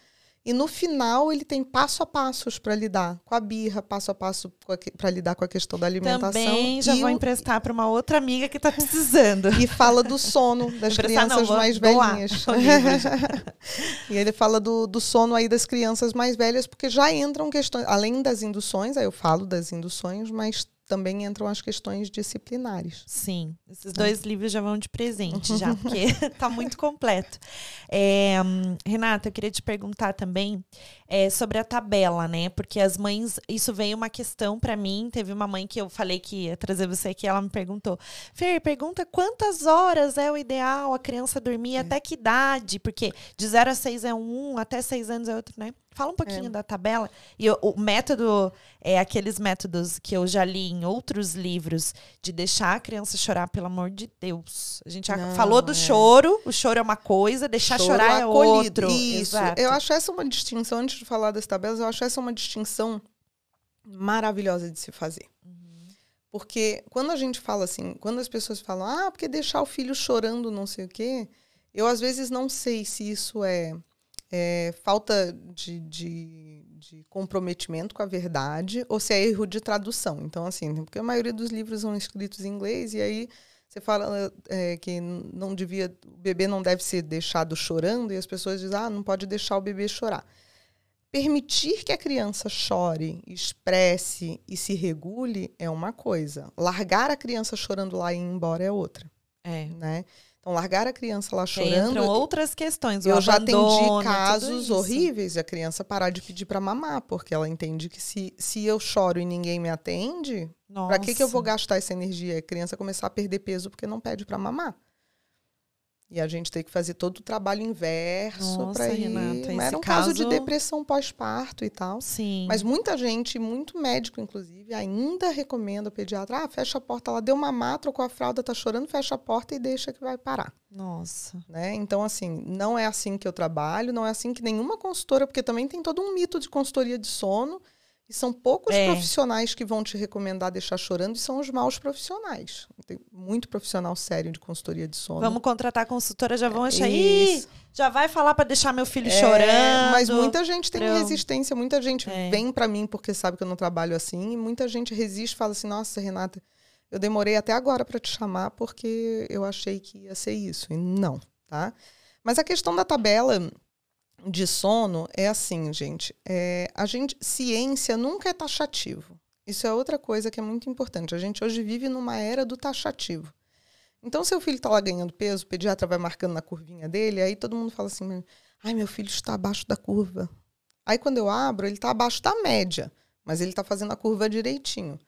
Speaker 2: E no final, ele tem passo a passos para lidar com a birra, passo a passo para lidar com a questão da alimentação.
Speaker 1: Também já
Speaker 2: e
Speaker 1: vou emprestar para uma outra amiga que está precisando.
Speaker 2: E fala do sono das
Speaker 1: não,
Speaker 2: crianças
Speaker 1: vou
Speaker 2: mais velhinhas. e ele fala do, do sono aí das crianças mais velhas, porque já entram questões, além das induções, aí eu falo das induções, mas também entram as questões disciplinares.
Speaker 1: Sim, esses dois livros já vão de presente, já, porque tá muito completo. É, hum, Renata, eu queria te perguntar também é, sobre a tabela, né? Porque as mães, isso veio uma questão para mim. Teve uma mãe que eu falei que ia trazer você aqui, ela me perguntou: Fer, pergunta quantas horas é o ideal a criança dormir, até que idade? Porque de 0 a 6 é um, até 6 anos é outro, né? Fala um pouquinho da tabela. E o, o método, é aqueles métodos que eu já li em outros livros, de deixar a criança chorar, pelo amor de Deus. A gente já
Speaker 2: Não,
Speaker 1: falou do
Speaker 2: é.
Speaker 1: choro, o choro é uma coisa, deixar
Speaker 2: Choro
Speaker 1: chorar é
Speaker 2: acolhido.
Speaker 1: outro.
Speaker 2: Isso.
Speaker 1: Exato.
Speaker 2: Eu acho essa uma distinção, antes de falar das tabelas, eu acho essa uma distinção maravilhosa de se fazer. Porque quando a gente fala assim, quando as pessoas falam, ah, porque deixar o filho chorando, não sei o quê, eu às vezes não sei se isso é, é falta de, de, de comprometimento com a verdade ou se é erro de tradução. Então, assim, porque a maioria dos livros são escritos em inglês e aí você fala é, que não devia, o bebê não deve ser deixado chorando e as pessoas dizem, ah, não pode deixar o bebê chorar. Permitir que a criança chore, expresse e se regule é uma coisa. Largar a criança chorando lá e ir embora é outra,
Speaker 1: É.
Speaker 2: né? Então, largar a criança lá chorando.
Speaker 1: entram outras questões.
Speaker 2: Eu já atendi casos horríveis de a criança parar de pedir para mamar, porque ela entende que se, se eu choro e ninguém me atende. Pra que, que eu vou gastar essa energia? A criança começar a perder peso porque não pede para mamar. E a gente tem que fazer todo o trabalho inverso para ir.
Speaker 1: Renata,
Speaker 2: Mas
Speaker 1: esse
Speaker 2: era um caso de
Speaker 1: caso-
Speaker 2: depressão pós-parto e tal.
Speaker 1: Sim.
Speaker 2: Mas muita gente, muito médico, inclusive, ainda recomenda o pediatra: ah, fecha a porta, ela deu mamar, trocou a fralda, tá chorando, fecha a porta e deixa que vai parar.
Speaker 1: Nossa.
Speaker 2: Né? Então, assim, não é assim que eu trabalho, não é assim que nenhuma consultora, porque também tem todo um mito de consultoria de sono E são poucos
Speaker 1: É.
Speaker 2: profissionais que vão te recomendar deixar chorando e são os maus profissionais. Tem muito profissional sério de consultoria de sono.
Speaker 1: Vamos contratar a consultora, já vão achar. Ih,
Speaker 2: Isso.
Speaker 1: já vai falar pra deixar meu filho
Speaker 2: É,
Speaker 1: chorando.
Speaker 2: Mas muita gente tem
Speaker 1: eu-
Speaker 2: resistência, muita gente
Speaker 1: É.
Speaker 2: vem pra mim porque sabe que eu não trabalho assim, e muita gente resiste e fala assim: "Nossa, Renata, eu demorei até agora pra te chamar porque eu achei que ia ser isso". E não, tá? Mas a questão da tabela de sono é assim, gente. É, a gente ciência nunca é taxativo. Isso é outra coisa que é muito importante. A gente hoje vive numa era do taxativo. Então, seu filho está lá ganhando peso, o pediatra vai marcando na curvinha dele, aí todo mundo fala assim: ai, meu filho está abaixo da curva. Aí, quando eu abro, ele está abaixo da média, mas ele está fazendo a curva direitinho.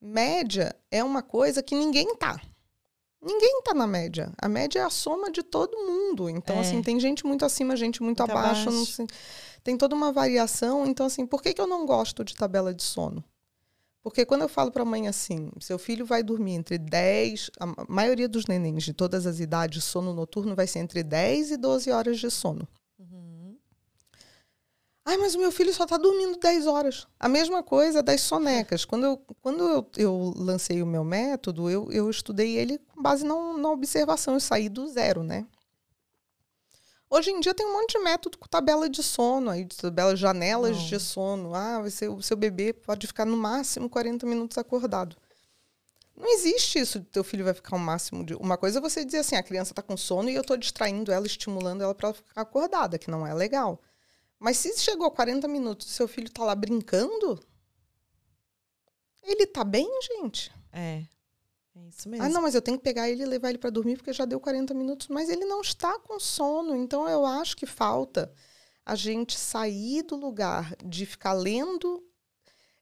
Speaker 2: Média é uma coisa que ninguém tá. Ninguém tá na média. A média é a soma de todo mundo. Então,
Speaker 1: É.
Speaker 2: assim, tem gente muito acima, gente muito,
Speaker 1: Muito
Speaker 2: abaixo. não
Speaker 1: abaixo.
Speaker 2: sei- Tem toda uma variação. Então, assim, por que, que eu não gosto de tabela de sono? Porque quando eu falo para a mãe assim, seu filho vai dormir entre 10, a ma- maioria dos nenéns de todas as idades, sono noturno vai ser entre 10 e 12 horas de sono.
Speaker 1: Uhum.
Speaker 2: Ai, mas o meu filho só está dormindo 10 horas. A mesma coisa das sonecas. Quando eu, quando eu, eu lancei o meu método, eu, eu estudei ele com base na, na observação. Eu saí do zero, né? Hoje em dia tem um monte de método com tabela de sono, aí, tabela janelas
Speaker 1: Não.
Speaker 2: de sono. Ah, o seu, o seu bebê pode ficar no máximo 40 minutos acordado. Não existe isso de teu filho vai ficar o máximo de. Uma coisa é você dizer assim, a criança está com sono e eu estou distraindo ela, estimulando ela para ficar acordada, que não é legal. Mas se chegou a 40 minutos e seu filho tá lá brincando, ele tá bem, gente?
Speaker 1: É. É isso mesmo.
Speaker 2: Ah, não, mas eu tenho que pegar ele e levar ele para dormir porque já deu 40 minutos. Mas ele não está com sono. Então eu acho que falta a gente sair do lugar de ficar lendo.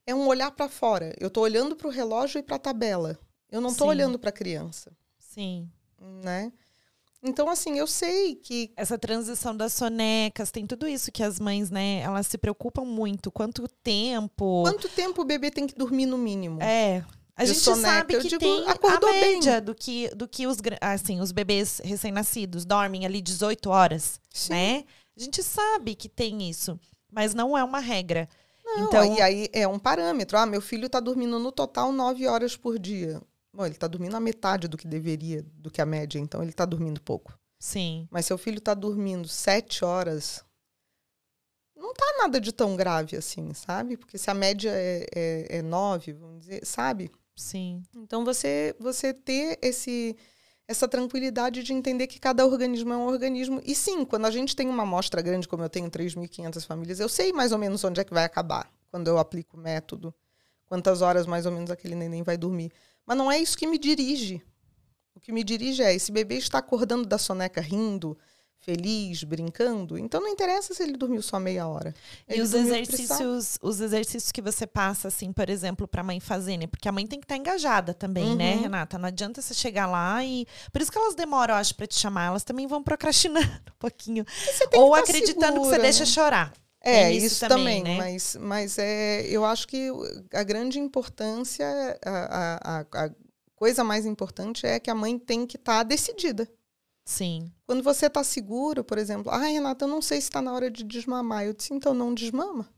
Speaker 2: É um olhar para fora. Eu tô olhando para o relógio e para a tabela. Eu não tô
Speaker 1: Sim.
Speaker 2: olhando para a criança,
Speaker 1: Sim.
Speaker 2: né? Então, assim, eu sei que
Speaker 1: Essa transição das sonecas, tem tudo isso que as mães, né, elas se preocupam muito. Quanto tempo.
Speaker 2: quanto tempo o bebê tem que dormir no mínimo.
Speaker 1: É. A gente
Speaker 2: soneca,
Speaker 1: sabe que
Speaker 2: digo,
Speaker 1: tem a
Speaker 2: acordou bem.
Speaker 1: média do que, do que os, gra- assim, os bebês recém-nascidos dormem ali 18 horas,
Speaker 2: Sim.
Speaker 1: né? A gente sabe que tem isso, mas não é uma regra.
Speaker 2: Não,
Speaker 1: então,
Speaker 2: e aí é um parâmetro. Ah, meu filho está dormindo no total nove horas por dia. Bom, ele está dormindo a metade do que deveria, do que a média, então ele está dormindo pouco.
Speaker 1: sim,
Speaker 2: Mas seu filho está dormindo sete horas, não tá nada de tão grave assim, sabe? Porque se a média é, é, é nove, vamos dizer, sabe?
Speaker 1: sim.
Speaker 2: Então você você ter esse essa tranquilidade de entender que cada organismo é um organismo. E sim, quando a gente tem uma amostra grande, como eu tenho 3.500 famílias, eu sei mais ou menos onde é que vai acabar quando eu aplico o método, quantas horas mais ou menos aquele neném vai dormir. Mas não é isso que me dirige. O que me dirige é esse bebê está acordando da soneca rindo, feliz, brincando, então não interessa se ele dormiu só meia hora.
Speaker 1: E
Speaker 2: Ele
Speaker 1: os
Speaker 2: dormiu o que precisava.
Speaker 1: exercícios, os exercícios que você passa, assim, por exemplo, para a mãe fazer, né? Porque a mãe tem que estar engajada também, né,
Speaker 2: Uhum.
Speaker 1: Renata? Não adianta você chegar lá e. Por isso que elas demoram, eu acho, para te chamar. Elas também vão procrastinando um pouquinho. Ou
Speaker 2: tá
Speaker 1: acreditando que você
Speaker 2: segura,
Speaker 1: deixa
Speaker 2: né?
Speaker 1: chorar.
Speaker 2: É,
Speaker 1: isso
Speaker 2: isso,
Speaker 1: também,
Speaker 2: também,
Speaker 1: né?
Speaker 2: mas, mas é, eu acho que a grande importância, a, a, a- coisa mais importante é que a mãe tem que estar decidida.
Speaker 1: Sim.
Speaker 2: Quando você está seguro, por exemplo, ah, Renata, eu não sei se está na hora de desmamar. Eu disse, então não desmama.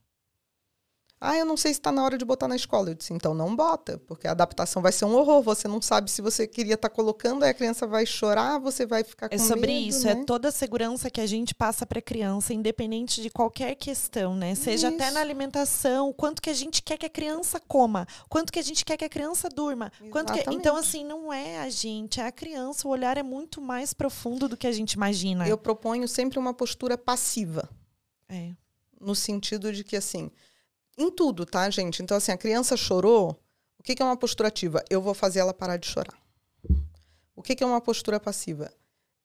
Speaker 2: Ah, eu não sei se está na hora de botar na escola. Eu disse, então não bota, porque a adaptação vai ser um horror. Você não sabe se você queria estar colocando, aí a criança vai chorar, você vai ficar com
Speaker 1: É sobre
Speaker 2: medo,
Speaker 1: isso,
Speaker 2: né?
Speaker 1: é toda a segurança que a gente passa para a criança, independente de qualquer questão, né? Seja até
Speaker 2: Isso.
Speaker 1: na alimentação, quanto que a gente quer que a criança coma, quanto que a gente quer que a criança durma. Quanto que... Então, assim, não é a gente, é a criança. O olhar é muito mais profundo do que a gente imagina.
Speaker 2: Eu proponho sempre uma postura passiva.
Speaker 1: É.
Speaker 2: no sentido de que, assim, em tudo, tá, gente? Então, assim, a criança chorou, o que, que é uma postura ativa? Eu vou fazer ela parar de chorar. O que, que é uma postura passiva?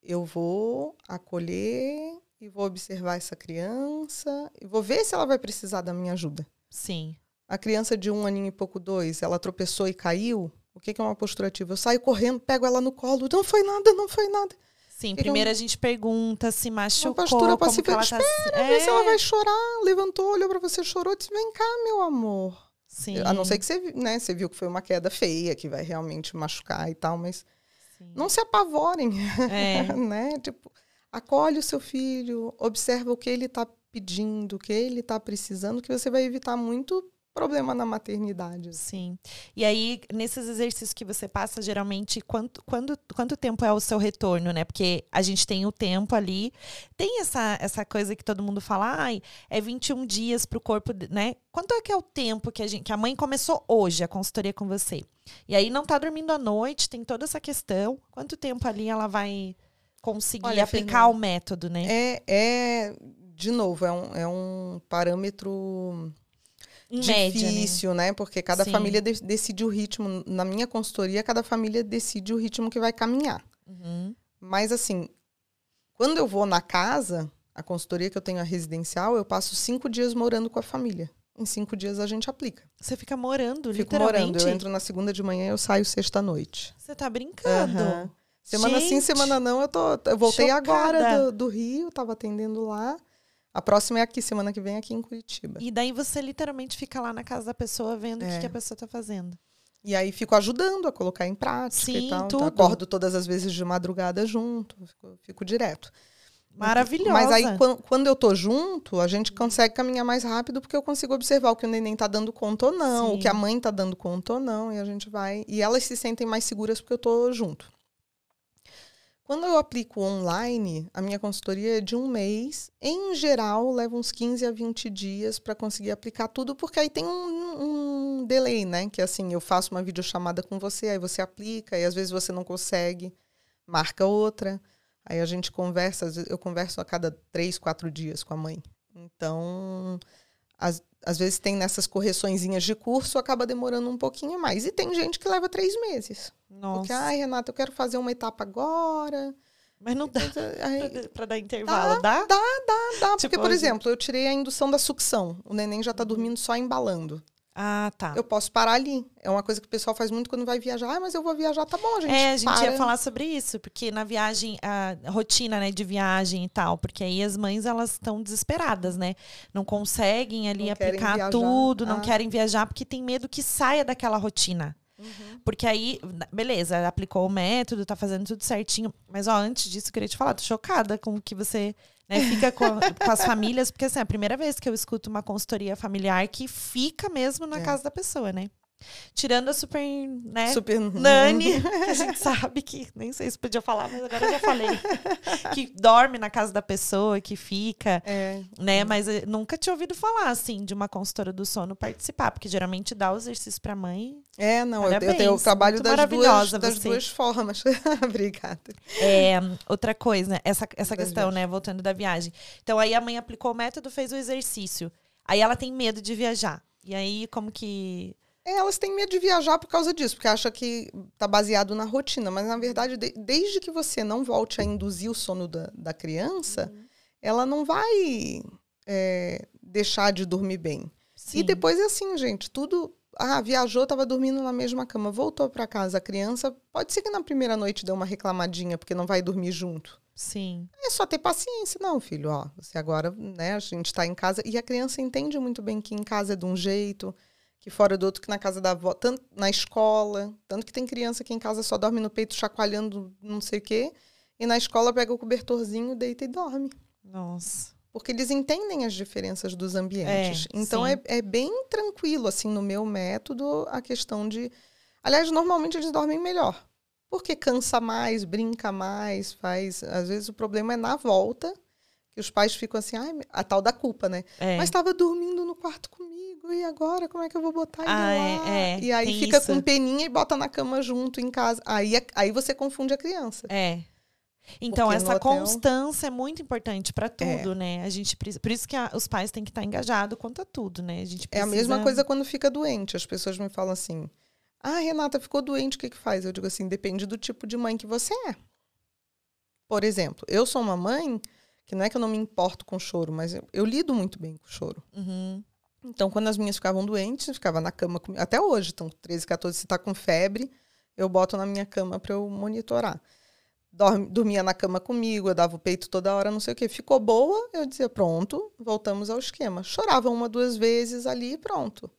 Speaker 2: Eu vou acolher e vou observar essa criança e vou ver se ela vai precisar da minha ajuda.
Speaker 1: Sim.
Speaker 2: A criança de um aninho e pouco, dois, ela tropeçou e caiu. O que, que é uma postura ativa? Eu saio correndo, pego ela no colo. Não foi nada, não foi nada.
Speaker 1: Sim,
Speaker 2: que
Speaker 1: primeiro a gente pergunta se machucou,
Speaker 2: postura
Speaker 1: como que
Speaker 2: passiva,
Speaker 1: ela tá...
Speaker 2: Pra ver se ela vai chorar. Levantou, olhou pra você, chorou, disse: Vem cá, meu amor.
Speaker 1: Sim.
Speaker 2: A não ser que você, né, você viu que foi uma queda feia, que vai realmente machucar e tal, mas
Speaker 1: Sim.
Speaker 2: não se apavorem,
Speaker 1: É.
Speaker 2: né? Tipo, acolhe o seu filho, observa o que ele está pedindo, o que ele está precisando, que você vai evitar muito problema na maternidade.
Speaker 1: Sim. E aí, nesses exercícios que você passa, geralmente, quanto, quando, quanto tempo é o seu retorno, né? Porque a gente tem o tempo ali. Tem essa, essa coisa que todo mundo fala, ai, é 21 dias para o corpo, né? Quanto é que é o tempo que a, gente, que a mãe começou hoje a consultoria com você? E aí não tá dormindo à noite, tem toda essa questão. Quanto tempo ali ela vai conseguir Olha, aplicar Fernanda, o método, né?
Speaker 2: É, é, de novo, é um, é um parâmetro em difícil, média, né? né? Porque cada Sim. família de, decide o ritmo. Na minha consultoria, cada família decide o ritmo que vai caminhar. Uhum. Mas assim, quando eu vou na casa, a consultoria que eu tenho a residencial, eu passo cinco dias morando com a família. Em cinco dias a gente aplica.
Speaker 1: Você fica morando,
Speaker 2: Fico morando. Eu entro na segunda de manhã, eu saio sexta noite.
Speaker 1: Você tá brincando? Uhum.
Speaker 2: Semana gente, sim, semana não, eu tô. Eu voltei chocada. agora do, do Rio, tava atendendo lá. A próxima é aqui, semana que vem, aqui em Curitiba.
Speaker 1: E daí você literalmente fica lá na casa da pessoa vendo é. o que, que, a pessoa está fazendo.
Speaker 2: E aí fico ajudando a colocar em prática Sim, e tal. Então, tudo. Então, acordo todas as vezes de madrugada junto, fico, fico direto.
Speaker 1: Maravilhosa.
Speaker 2: Mas aí, quando, quando eu tô junto, a gente consegue caminhar mais rápido porque eu consigo observar o que o neném tá dando conta ou não, Sim. o que a mãe tá dando conta ou não, e a gente vai. E elas se sentem mais seguras porque eu tô junto. Quando eu aplico online, a minha consultoria é de um mês. Em geral, leva uns 15 a 20 dias para conseguir aplicar tudo, porque aí tem um, um, delay, né? Que assim, eu faço uma videochamada com você, aí você aplica, e às vezes você não consegue, marca outra. Aí a gente conversa, eu converso a cada três, quatro dias com a mãe. Então, às, às vezes tem nessas correçõezinhas de curso, acaba demorando um pouquinho mais. E tem gente que leva três meses. Nossa. Porque, ai, Renata, eu quero fazer uma etapa agora.
Speaker 1: Mas não dá para dar intervalo, dá?
Speaker 2: Dá, dá, dá. dá. Tipo, porque, por exemplo, eu tirei a indução da sucção. O neném já está dormindo só embalando.
Speaker 1: Ah, tá.
Speaker 2: Eu posso parar ali. É uma coisa que o pessoal faz muito quando vai viajar. Ah, mas eu vou viajar, tá bom, gente.
Speaker 1: É, a gente
Speaker 2: para.
Speaker 1: ia falar sobre isso, porque na viagem, a rotina, né, de viagem e tal, porque aí as mães elas estão desesperadas, né? Não conseguem ali não aplicar tudo, não ah. querem viajar porque tem medo que saia daquela rotina. Uhum. Porque aí, beleza, aplicou o método, tá fazendo tudo certinho. Mas, ó, antes disso, eu queria te falar, tô chocada com o que você né, fica com, com, as famílias, porque assim, é a primeira vez que eu escuto uma consultoria familiar que fica mesmo na é. casa da pessoa, né? Tirando a super, né?
Speaker 2: Super
Speaker 1: Nani, que a gente sabe que, nem sei se podia falar, mas agora já falei. que dorme na casa da pessoa, que fica, é. né? Mas nunca tinha ouvido falar, assim, de uma consultora do sono participar, porque geralmente dá o exercício pra mãe.
Speaker 2: É, não, Parabéns, eu, tenho o trabalho das, duas, das duas formas. Obrigada.
Speaker 1: É, outra coisa, essa, essa questão, né? Voltando da viagem. Então, aí a mãe aplicou o método, fez o exercício. Aí ela tem medo de viajar. E aí, como que
Speaker 2: elas têm medo de viajar por causa disso, porque acha que está baseado na rotina. Mas, na verdade, de, desde que você não volte a induzir o sono da, da criança, uhum. ela não vai é, deixar de dormir bem. Sim. E depois é assim, gente, tudo. Ah, viajou, estava dormindo na mesma cama, voltou para casa. A criança, pode ser que na primeira noite dê uma reclamadinha, porque não vai dormir junto.
Speaker 1: Sim.
Speaker 2: É só ter paciência, não, filho. Ó, você agora, né, a gente está em casa. E a criança entende muito bem que em casa é de um jeito que fora do outro que na casa da avó, tanto na escola, tanto que tem criança que em casa só dorme no peito chacoalhando não sei o quê, e na escola pega o cobertorzinho, deita e dorme.
Speaker 1: Nossa.
Speaker 2: Porque eles entendem as diferenças dos ambientes. É, então é, é, bem tranquilo, assim, no meu método, a questão de. Aliás, normalmente eles dormem melhor. Porque cansa mais, brinca mais, faz. Às vezes o problema é na volta, que os pais ficam assim, ah, a tal da culpa, né? É. Mas estava dormindo no quarto comigo e agora? Como é que eu vou botar ele ah, é, lá? É, é, e aí fica isso. com peninha e bota na cama junto em casa. Aí, é, aí você confunde a criança.
Speaker 1: É. Então, Porque essa hotel... constância é muito importante para tudo, é. né? A gente Por isso que a, os pais têm que estar engajados quanto a tudo, né? A gente
Speaker 2: precisa... É a mesma coisa quando fica doente. As pessoas me falam assim: Ah, Renata, ficou doente, o que, que faz? Eu digo assim: depende do tipo de mãe que você é. Por exemplo, eu sou uma mãe que não é que eu não me importo com choro, mas eu, eu lido muito bem com choro. Uhum. Então, quando as minhas ficavam doentes, ficava na cama comigo. Até hoje, então, 13, 14, se tá com febre, eu boto na minha cama para eu monitorar. Dorm, dormia na cama comigo, eu dava o peito toda hora, não sei o quê. Ficou boa, eu dizia, pronto, voltamos ao esquema. Chorava uma, duas vezes ali e pronto.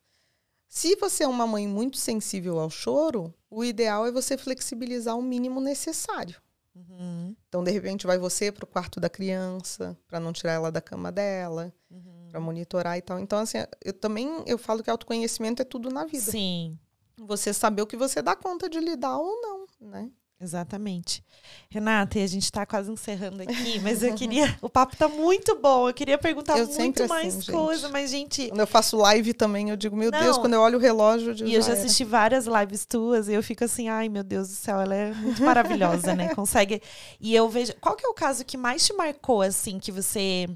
Speaker 2: Se você é uma mãe muito sensível ao choro, o ideal é você flexibilizar o mínimo necessário. Uhum. Então, de repente, vai você para o quarto da criança, para não tirar ela da cama dela. Uhum para monitorar e tal. Então, assim, eu também eu falo que autoconhecimento é tudo na vida.
Speaker 1: Sim.
Speaker 2: Você saber o que você dá conta de lidar ou não, né?
Speaker 1: Exatamente. Renata, e a gente está quase encerrando aqui, mas eu queria. O papo está muito bom. Eu queria perguntar
Speaker 2: Eu
Speaker 1: muito mais
Speaker 2: assim,
Speaker 1: coisa,
Speaker 2: gente.
Speaker 1: mas, gente.
Speaker 2: Quando eu faço live também, eu digo, meu
Speaker 1: Não.
Speaker 2: Deus, quando eu olho o relógio, eu digo,
Speaker 1: E eu já
Speaker 2: era.
Speaker 1: assisti várias lives tuas e eu fico assim, ai meu Deus do céu, ela é muito maravilhosa, né? Consegue. E eu vejo. Qual que é o caso que mais te marcou, assim, que você.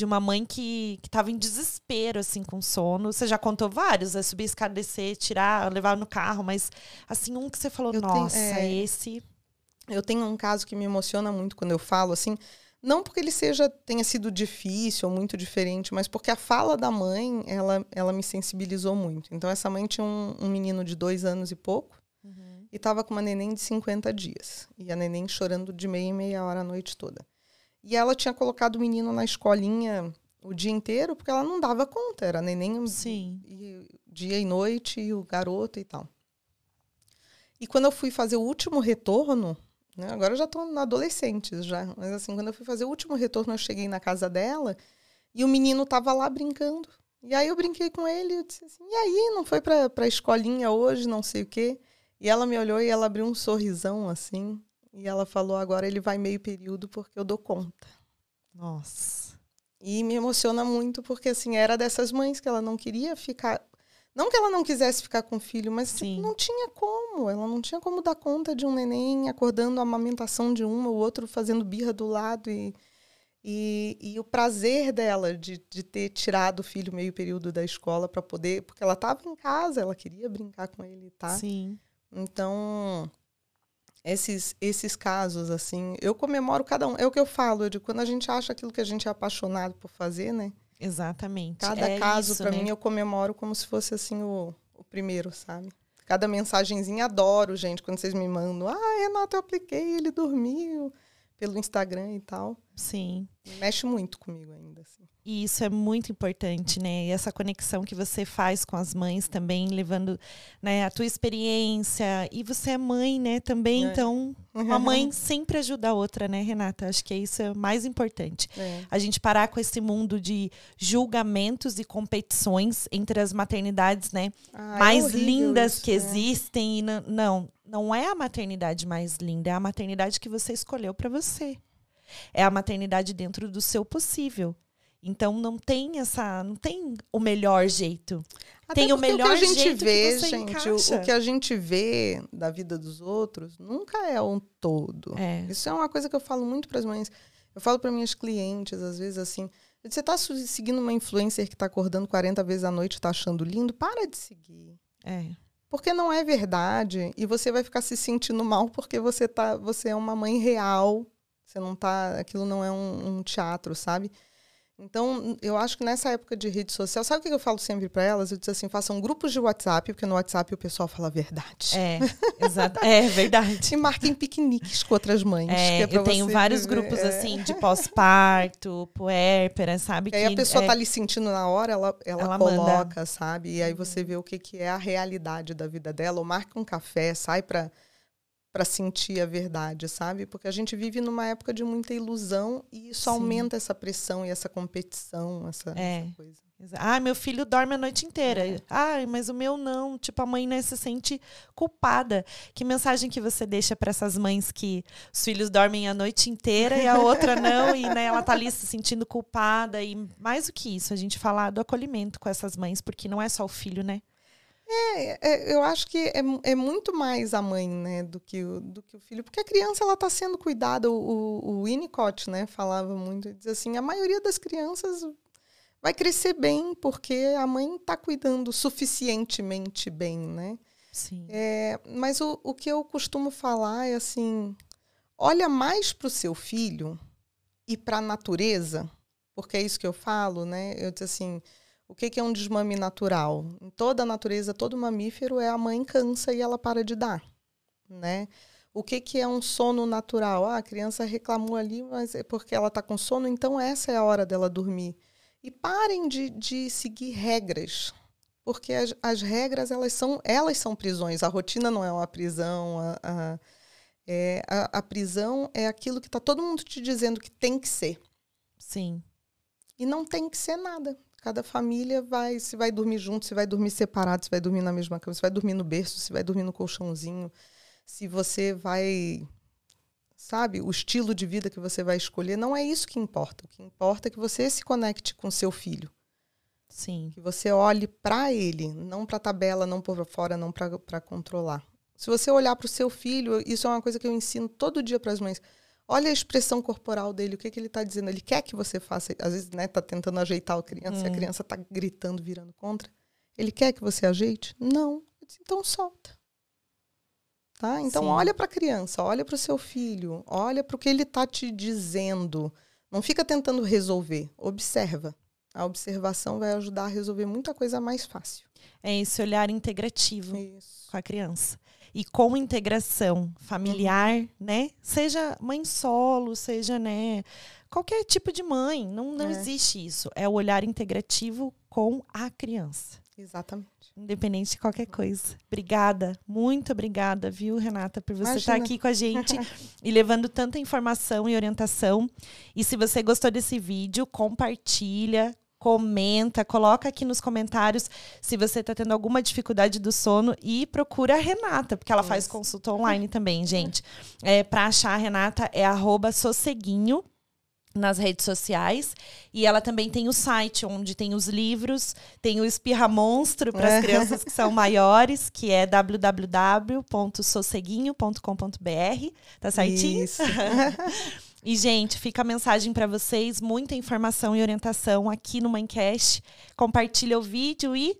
Speaker 1: De uma mãe que, que tava em desespero, assim, com sono. Você já contou vários, é subir escada, descer, tirar, levar no carro, mas assim, um que você falou,
Speaker 2: Eu tenho-
Speaker 1: nossa,
Speaker 2: é.
Speaker 1: esse.
Speaker 2: Eu tenho um caso que me emociona muito quando eu falo, assim, não porque ele seja tenha sido difícil ou muito diferente, mas porque a fala da mãe, ela, ela me sensibilizou muito. Então, essa mãe tinha um, um menino de dois anos e pouco e estava com uma neném de 50 dias. E a neném chorando de meia em meia hora a noite toda. E ela tinha colocado o menino na escolinha o dia inteiro porque ela não dava conta. Era neném
Speaker 1: Sim.
Speaker 2: e dia e noite e o garoto e tal. E quando eu fui fazer o último retorno, né, agora eu já estou na adolescente já, mas assim, quando eu fui fazer o último retorno, eu cheguei na casa dela e o menino estava lá brincando. E aí eu brinquei com ele e eu disse assim, e aí, não foi para a escolinha hoje, não sei o quê? E ela me olhou e ela abriu um sorrisão assim, e ela falou, agora ele vai meio período porque eu dou conta.
Speaker 1: Nossa.
Speaker 2: E me emociona muito porque assim, era dessas mães que ela não queria ficar, não que ela não quisesse ficar com o filho, mas tipo, não tinha como, ela não tinha como dar conta de um neném acordando a amamentação de uma, o outro fazendo birra do lado e e, e o prazer dela de, de ter tirado o filho meio período da escola para poder, porque ela estava em casa, ela queria brincar com ele, tá?
Speaker 1: Sim.
Speaker 2: Então, esses, esses casos, assim, eu comemoro cada um. É o que eu falo, digo, quando a gente acha aquilo que a gente é apaixonado por fazer, né?
Speaker 1: Exatamente.
Speaker 2: Cada
Speaker 1: é
Speaker 2: caso, para
Speaker 1: né?
Speaker 2: mim, eu comemoro como se fosse, assim, o, o primeiro, sabe? Cada mensagenzinha, adoro, gente, quando vocês me mandam. Ah, Renata, eu apliquei, ele dormiu pelo Instagram e tal.
Speaker 1: Sim.
Speaker 2: Mexe muito comigo ainda, assim.
Speaker 1: E isso é muito importante, né? E essa conexão que você faz com as mães também, levando né, a tua experiência. E você é mãe, né? Também,
Speaker 2: É.
Speaker 1: então, uma mãe sempre ajuda a outra, né, Renata? Acho que isso é o mais importante.
Speaker 2: É.
Speaker 1: A gente parar com esse mundo de julgamentos e competições entre as maternidades, né?
Speaker 2: Ah, é
Speaker 1: mais
Speaker 2: horrível
Speaker 1: lindas
Speaker 2: isso,
Speaker 1: que
Speaker 2: né?
Speaker 1: existem. E não, não, não é a maternidade mais linda, é a maternidade que você escolheu para você. É a maternidade dentro do seu possível. Então não tem essa, não tem o melhor jeito.
Speaker 2: Até
Speaker 1: Tem o melhor
Speaker 2: que a gente vê, gente, o, o que a gente vê da vida dos outros nunca é um todo.
Speaker 1: É.
Speaker 2: Isso é uma coisa que eu falo muito para as mães. Eu falo para minhas clientes, às vezes, assim: você está seguindo uma influencer que está acordando 40 vezes à noite e está achando lindo? Para de seguir.
Speaker 1: É.
Speaker 2: Porque não é verdade. E você vai ficar se sentindo mal porque você, tá, você é uma mãe real. Você não tá. Aquilo não é um, um teatro, sabe? Então, eu acho que nessa época de rede social, sabe o que eu falo sempre para elas? Eu disse assim: façam grupos de WhatsApp, porque no WhatsApp o pessoal fala a verdade.
Speaker 1: É, exato. É verdade.
Speaker 2: E marquem piqueniques com outras mães.
Speaker 1: É,
Speaker 2: que é
Speaker 1: eu tenho vários
Speaker 2: viver,
Speaker 1: grupos
Speaker 2: é.
Speaker 1: assim de pós-parto, puérpera, sabe?
Speaker 2: Que aí a pessoa
Speaker 1: é,
Speaker 2: tá ali sentindo na hora, ela, ela,
Speaker 1: Ela
Speaker 2: coloca,
Speaker 1: manda.
Speaker 2: sabe? E aí você vê o que, que é a realidade da vida dela, ou marca um café, sai pra, pra sentir a verdade, sabe? Porque a gente vive numa época de muita ilusão e isso
Speaker 1: Sim.
Speaker 2: aumenta essa pressão e essa competição, essa,
Speaker 1: É.
Speaker 2: essa coisa.
Speaker 1: Ah, meu filho dorme a noite inteira.
Speaker 2: É.
Speaker 1: Ai, mas o meu não. Tipo, a mãe né, se sente culpada. Que mensagem que você deixa para essas mães que os filhos dormem a noite inteira e a outra não, e né, ela tá ali se sentindo culpada. E mais do que isso, a gente falar do acolhimento com essas mães, porque não é só o filho, né?
Speaker 2: É, é, eu acho que é, é muito mais a mãe, né, do que o, do que o filho, porque a criança ela está sendo cuidada. O, o, o Winnicott, né, falava muito, diz assim, a maioria das crianças vai crescer bem porque a mãe está cuidando suficientemente bem, né?
Speaker 1: Sim.
Speaker 2: É, mas o, o que eu costumo falar é assim: olha mais para o seu filho e para a natureza, porque é isso que eu falo, né? Eu disse assim: o que, que é um desmame natural? Em toda a natureza, todo mamífero é a mãe cansa e ela para de dar, né? O que, que é um sono natural? Ah, a criança reclamou ali, mas é porque ela está com sono, então essa é a hora dela dormir. E parem de, de seguir regras, porque as, as regras elas são elas são prisões. A rotina não é uma prisão. A, a, é, a, a prisão é aquilo que está todo mundo te dizendo que tem que ser
Speaker 1: Sim.
Speaker 2: e não tem que ser nada. Cada família vai, se vai dormir junto, se vai dormir separado, se vai dormir na mesma cama, se vai dormir no berço, se vai dormir no colchãozinho, se você vai sabe? O estilo de vida que você vai escolher não é isso que importa. O que importa é que você se conecte com seu filho.
Speaker 1: Sim.
Speaker 2: Que você olhe para ele, não para a tabela, não por fora, não para controlar. Se você olhar para o seu filho, isso é uma coisa que eu ensino todo dia para as mães. Olha a expressão corporal dele, o que, que ele está dizendo. Ele quer que você faça. Às vezes, né, tá tentando ajeitar a criança, hum. e a hum. criança está gritando, virando contra. Ele quer que você ajeite? Não. Então solta. Tá? Então, Sim. olha para a criança, olha para o seu filho, olha para o que ele está te dizendo. Não fica tentando resolver, observa. A observação vai ajudar a resolver muita coisa mais fácil.
Speaker 1: É esse olhar integrativo Isso. com a criança. E com integração familiar, uhum. né? Seja mãe solo, seja, né? Qualquer tipo de mãe. Não, não é. existe isso. É o olhar integrativo com a criança.
Speaker 2: Exatamente.
Speaker 1: Independente de qualquer coisa. Obrigada, muito obrigada, viu, Renata, por você estar aqui com a gente e levando tanta informação e orientação. E se você gostou desse vídeo, compartilha, comenta, coloca aqui nos comentários se você está tendo alguma dificuldade do sono e procura a Renata, porque ela faz consulta online também, gente. É, Para achar a Renata é arroba sosseguinho nas redes sociais. E ela também tem o site onde tem os livros, tem o Espirra Monstro para as é. crianças que são maiores, que é www.sosseguinho.com.br. Tá certinho?
Speaker 2: Isso.
Speaker 1: e, gente, fica a mensagem para vocês, muita informação e orientação aqui no Mindcast. Compartilha o vídeo e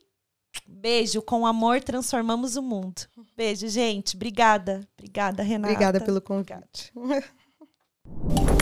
Speaker 1: beijo. Com amor, transformamos o mundo. Beijo, gente. Obrigada. Obrigada, Renata.
Speaker 2: Obrigada pelo convite.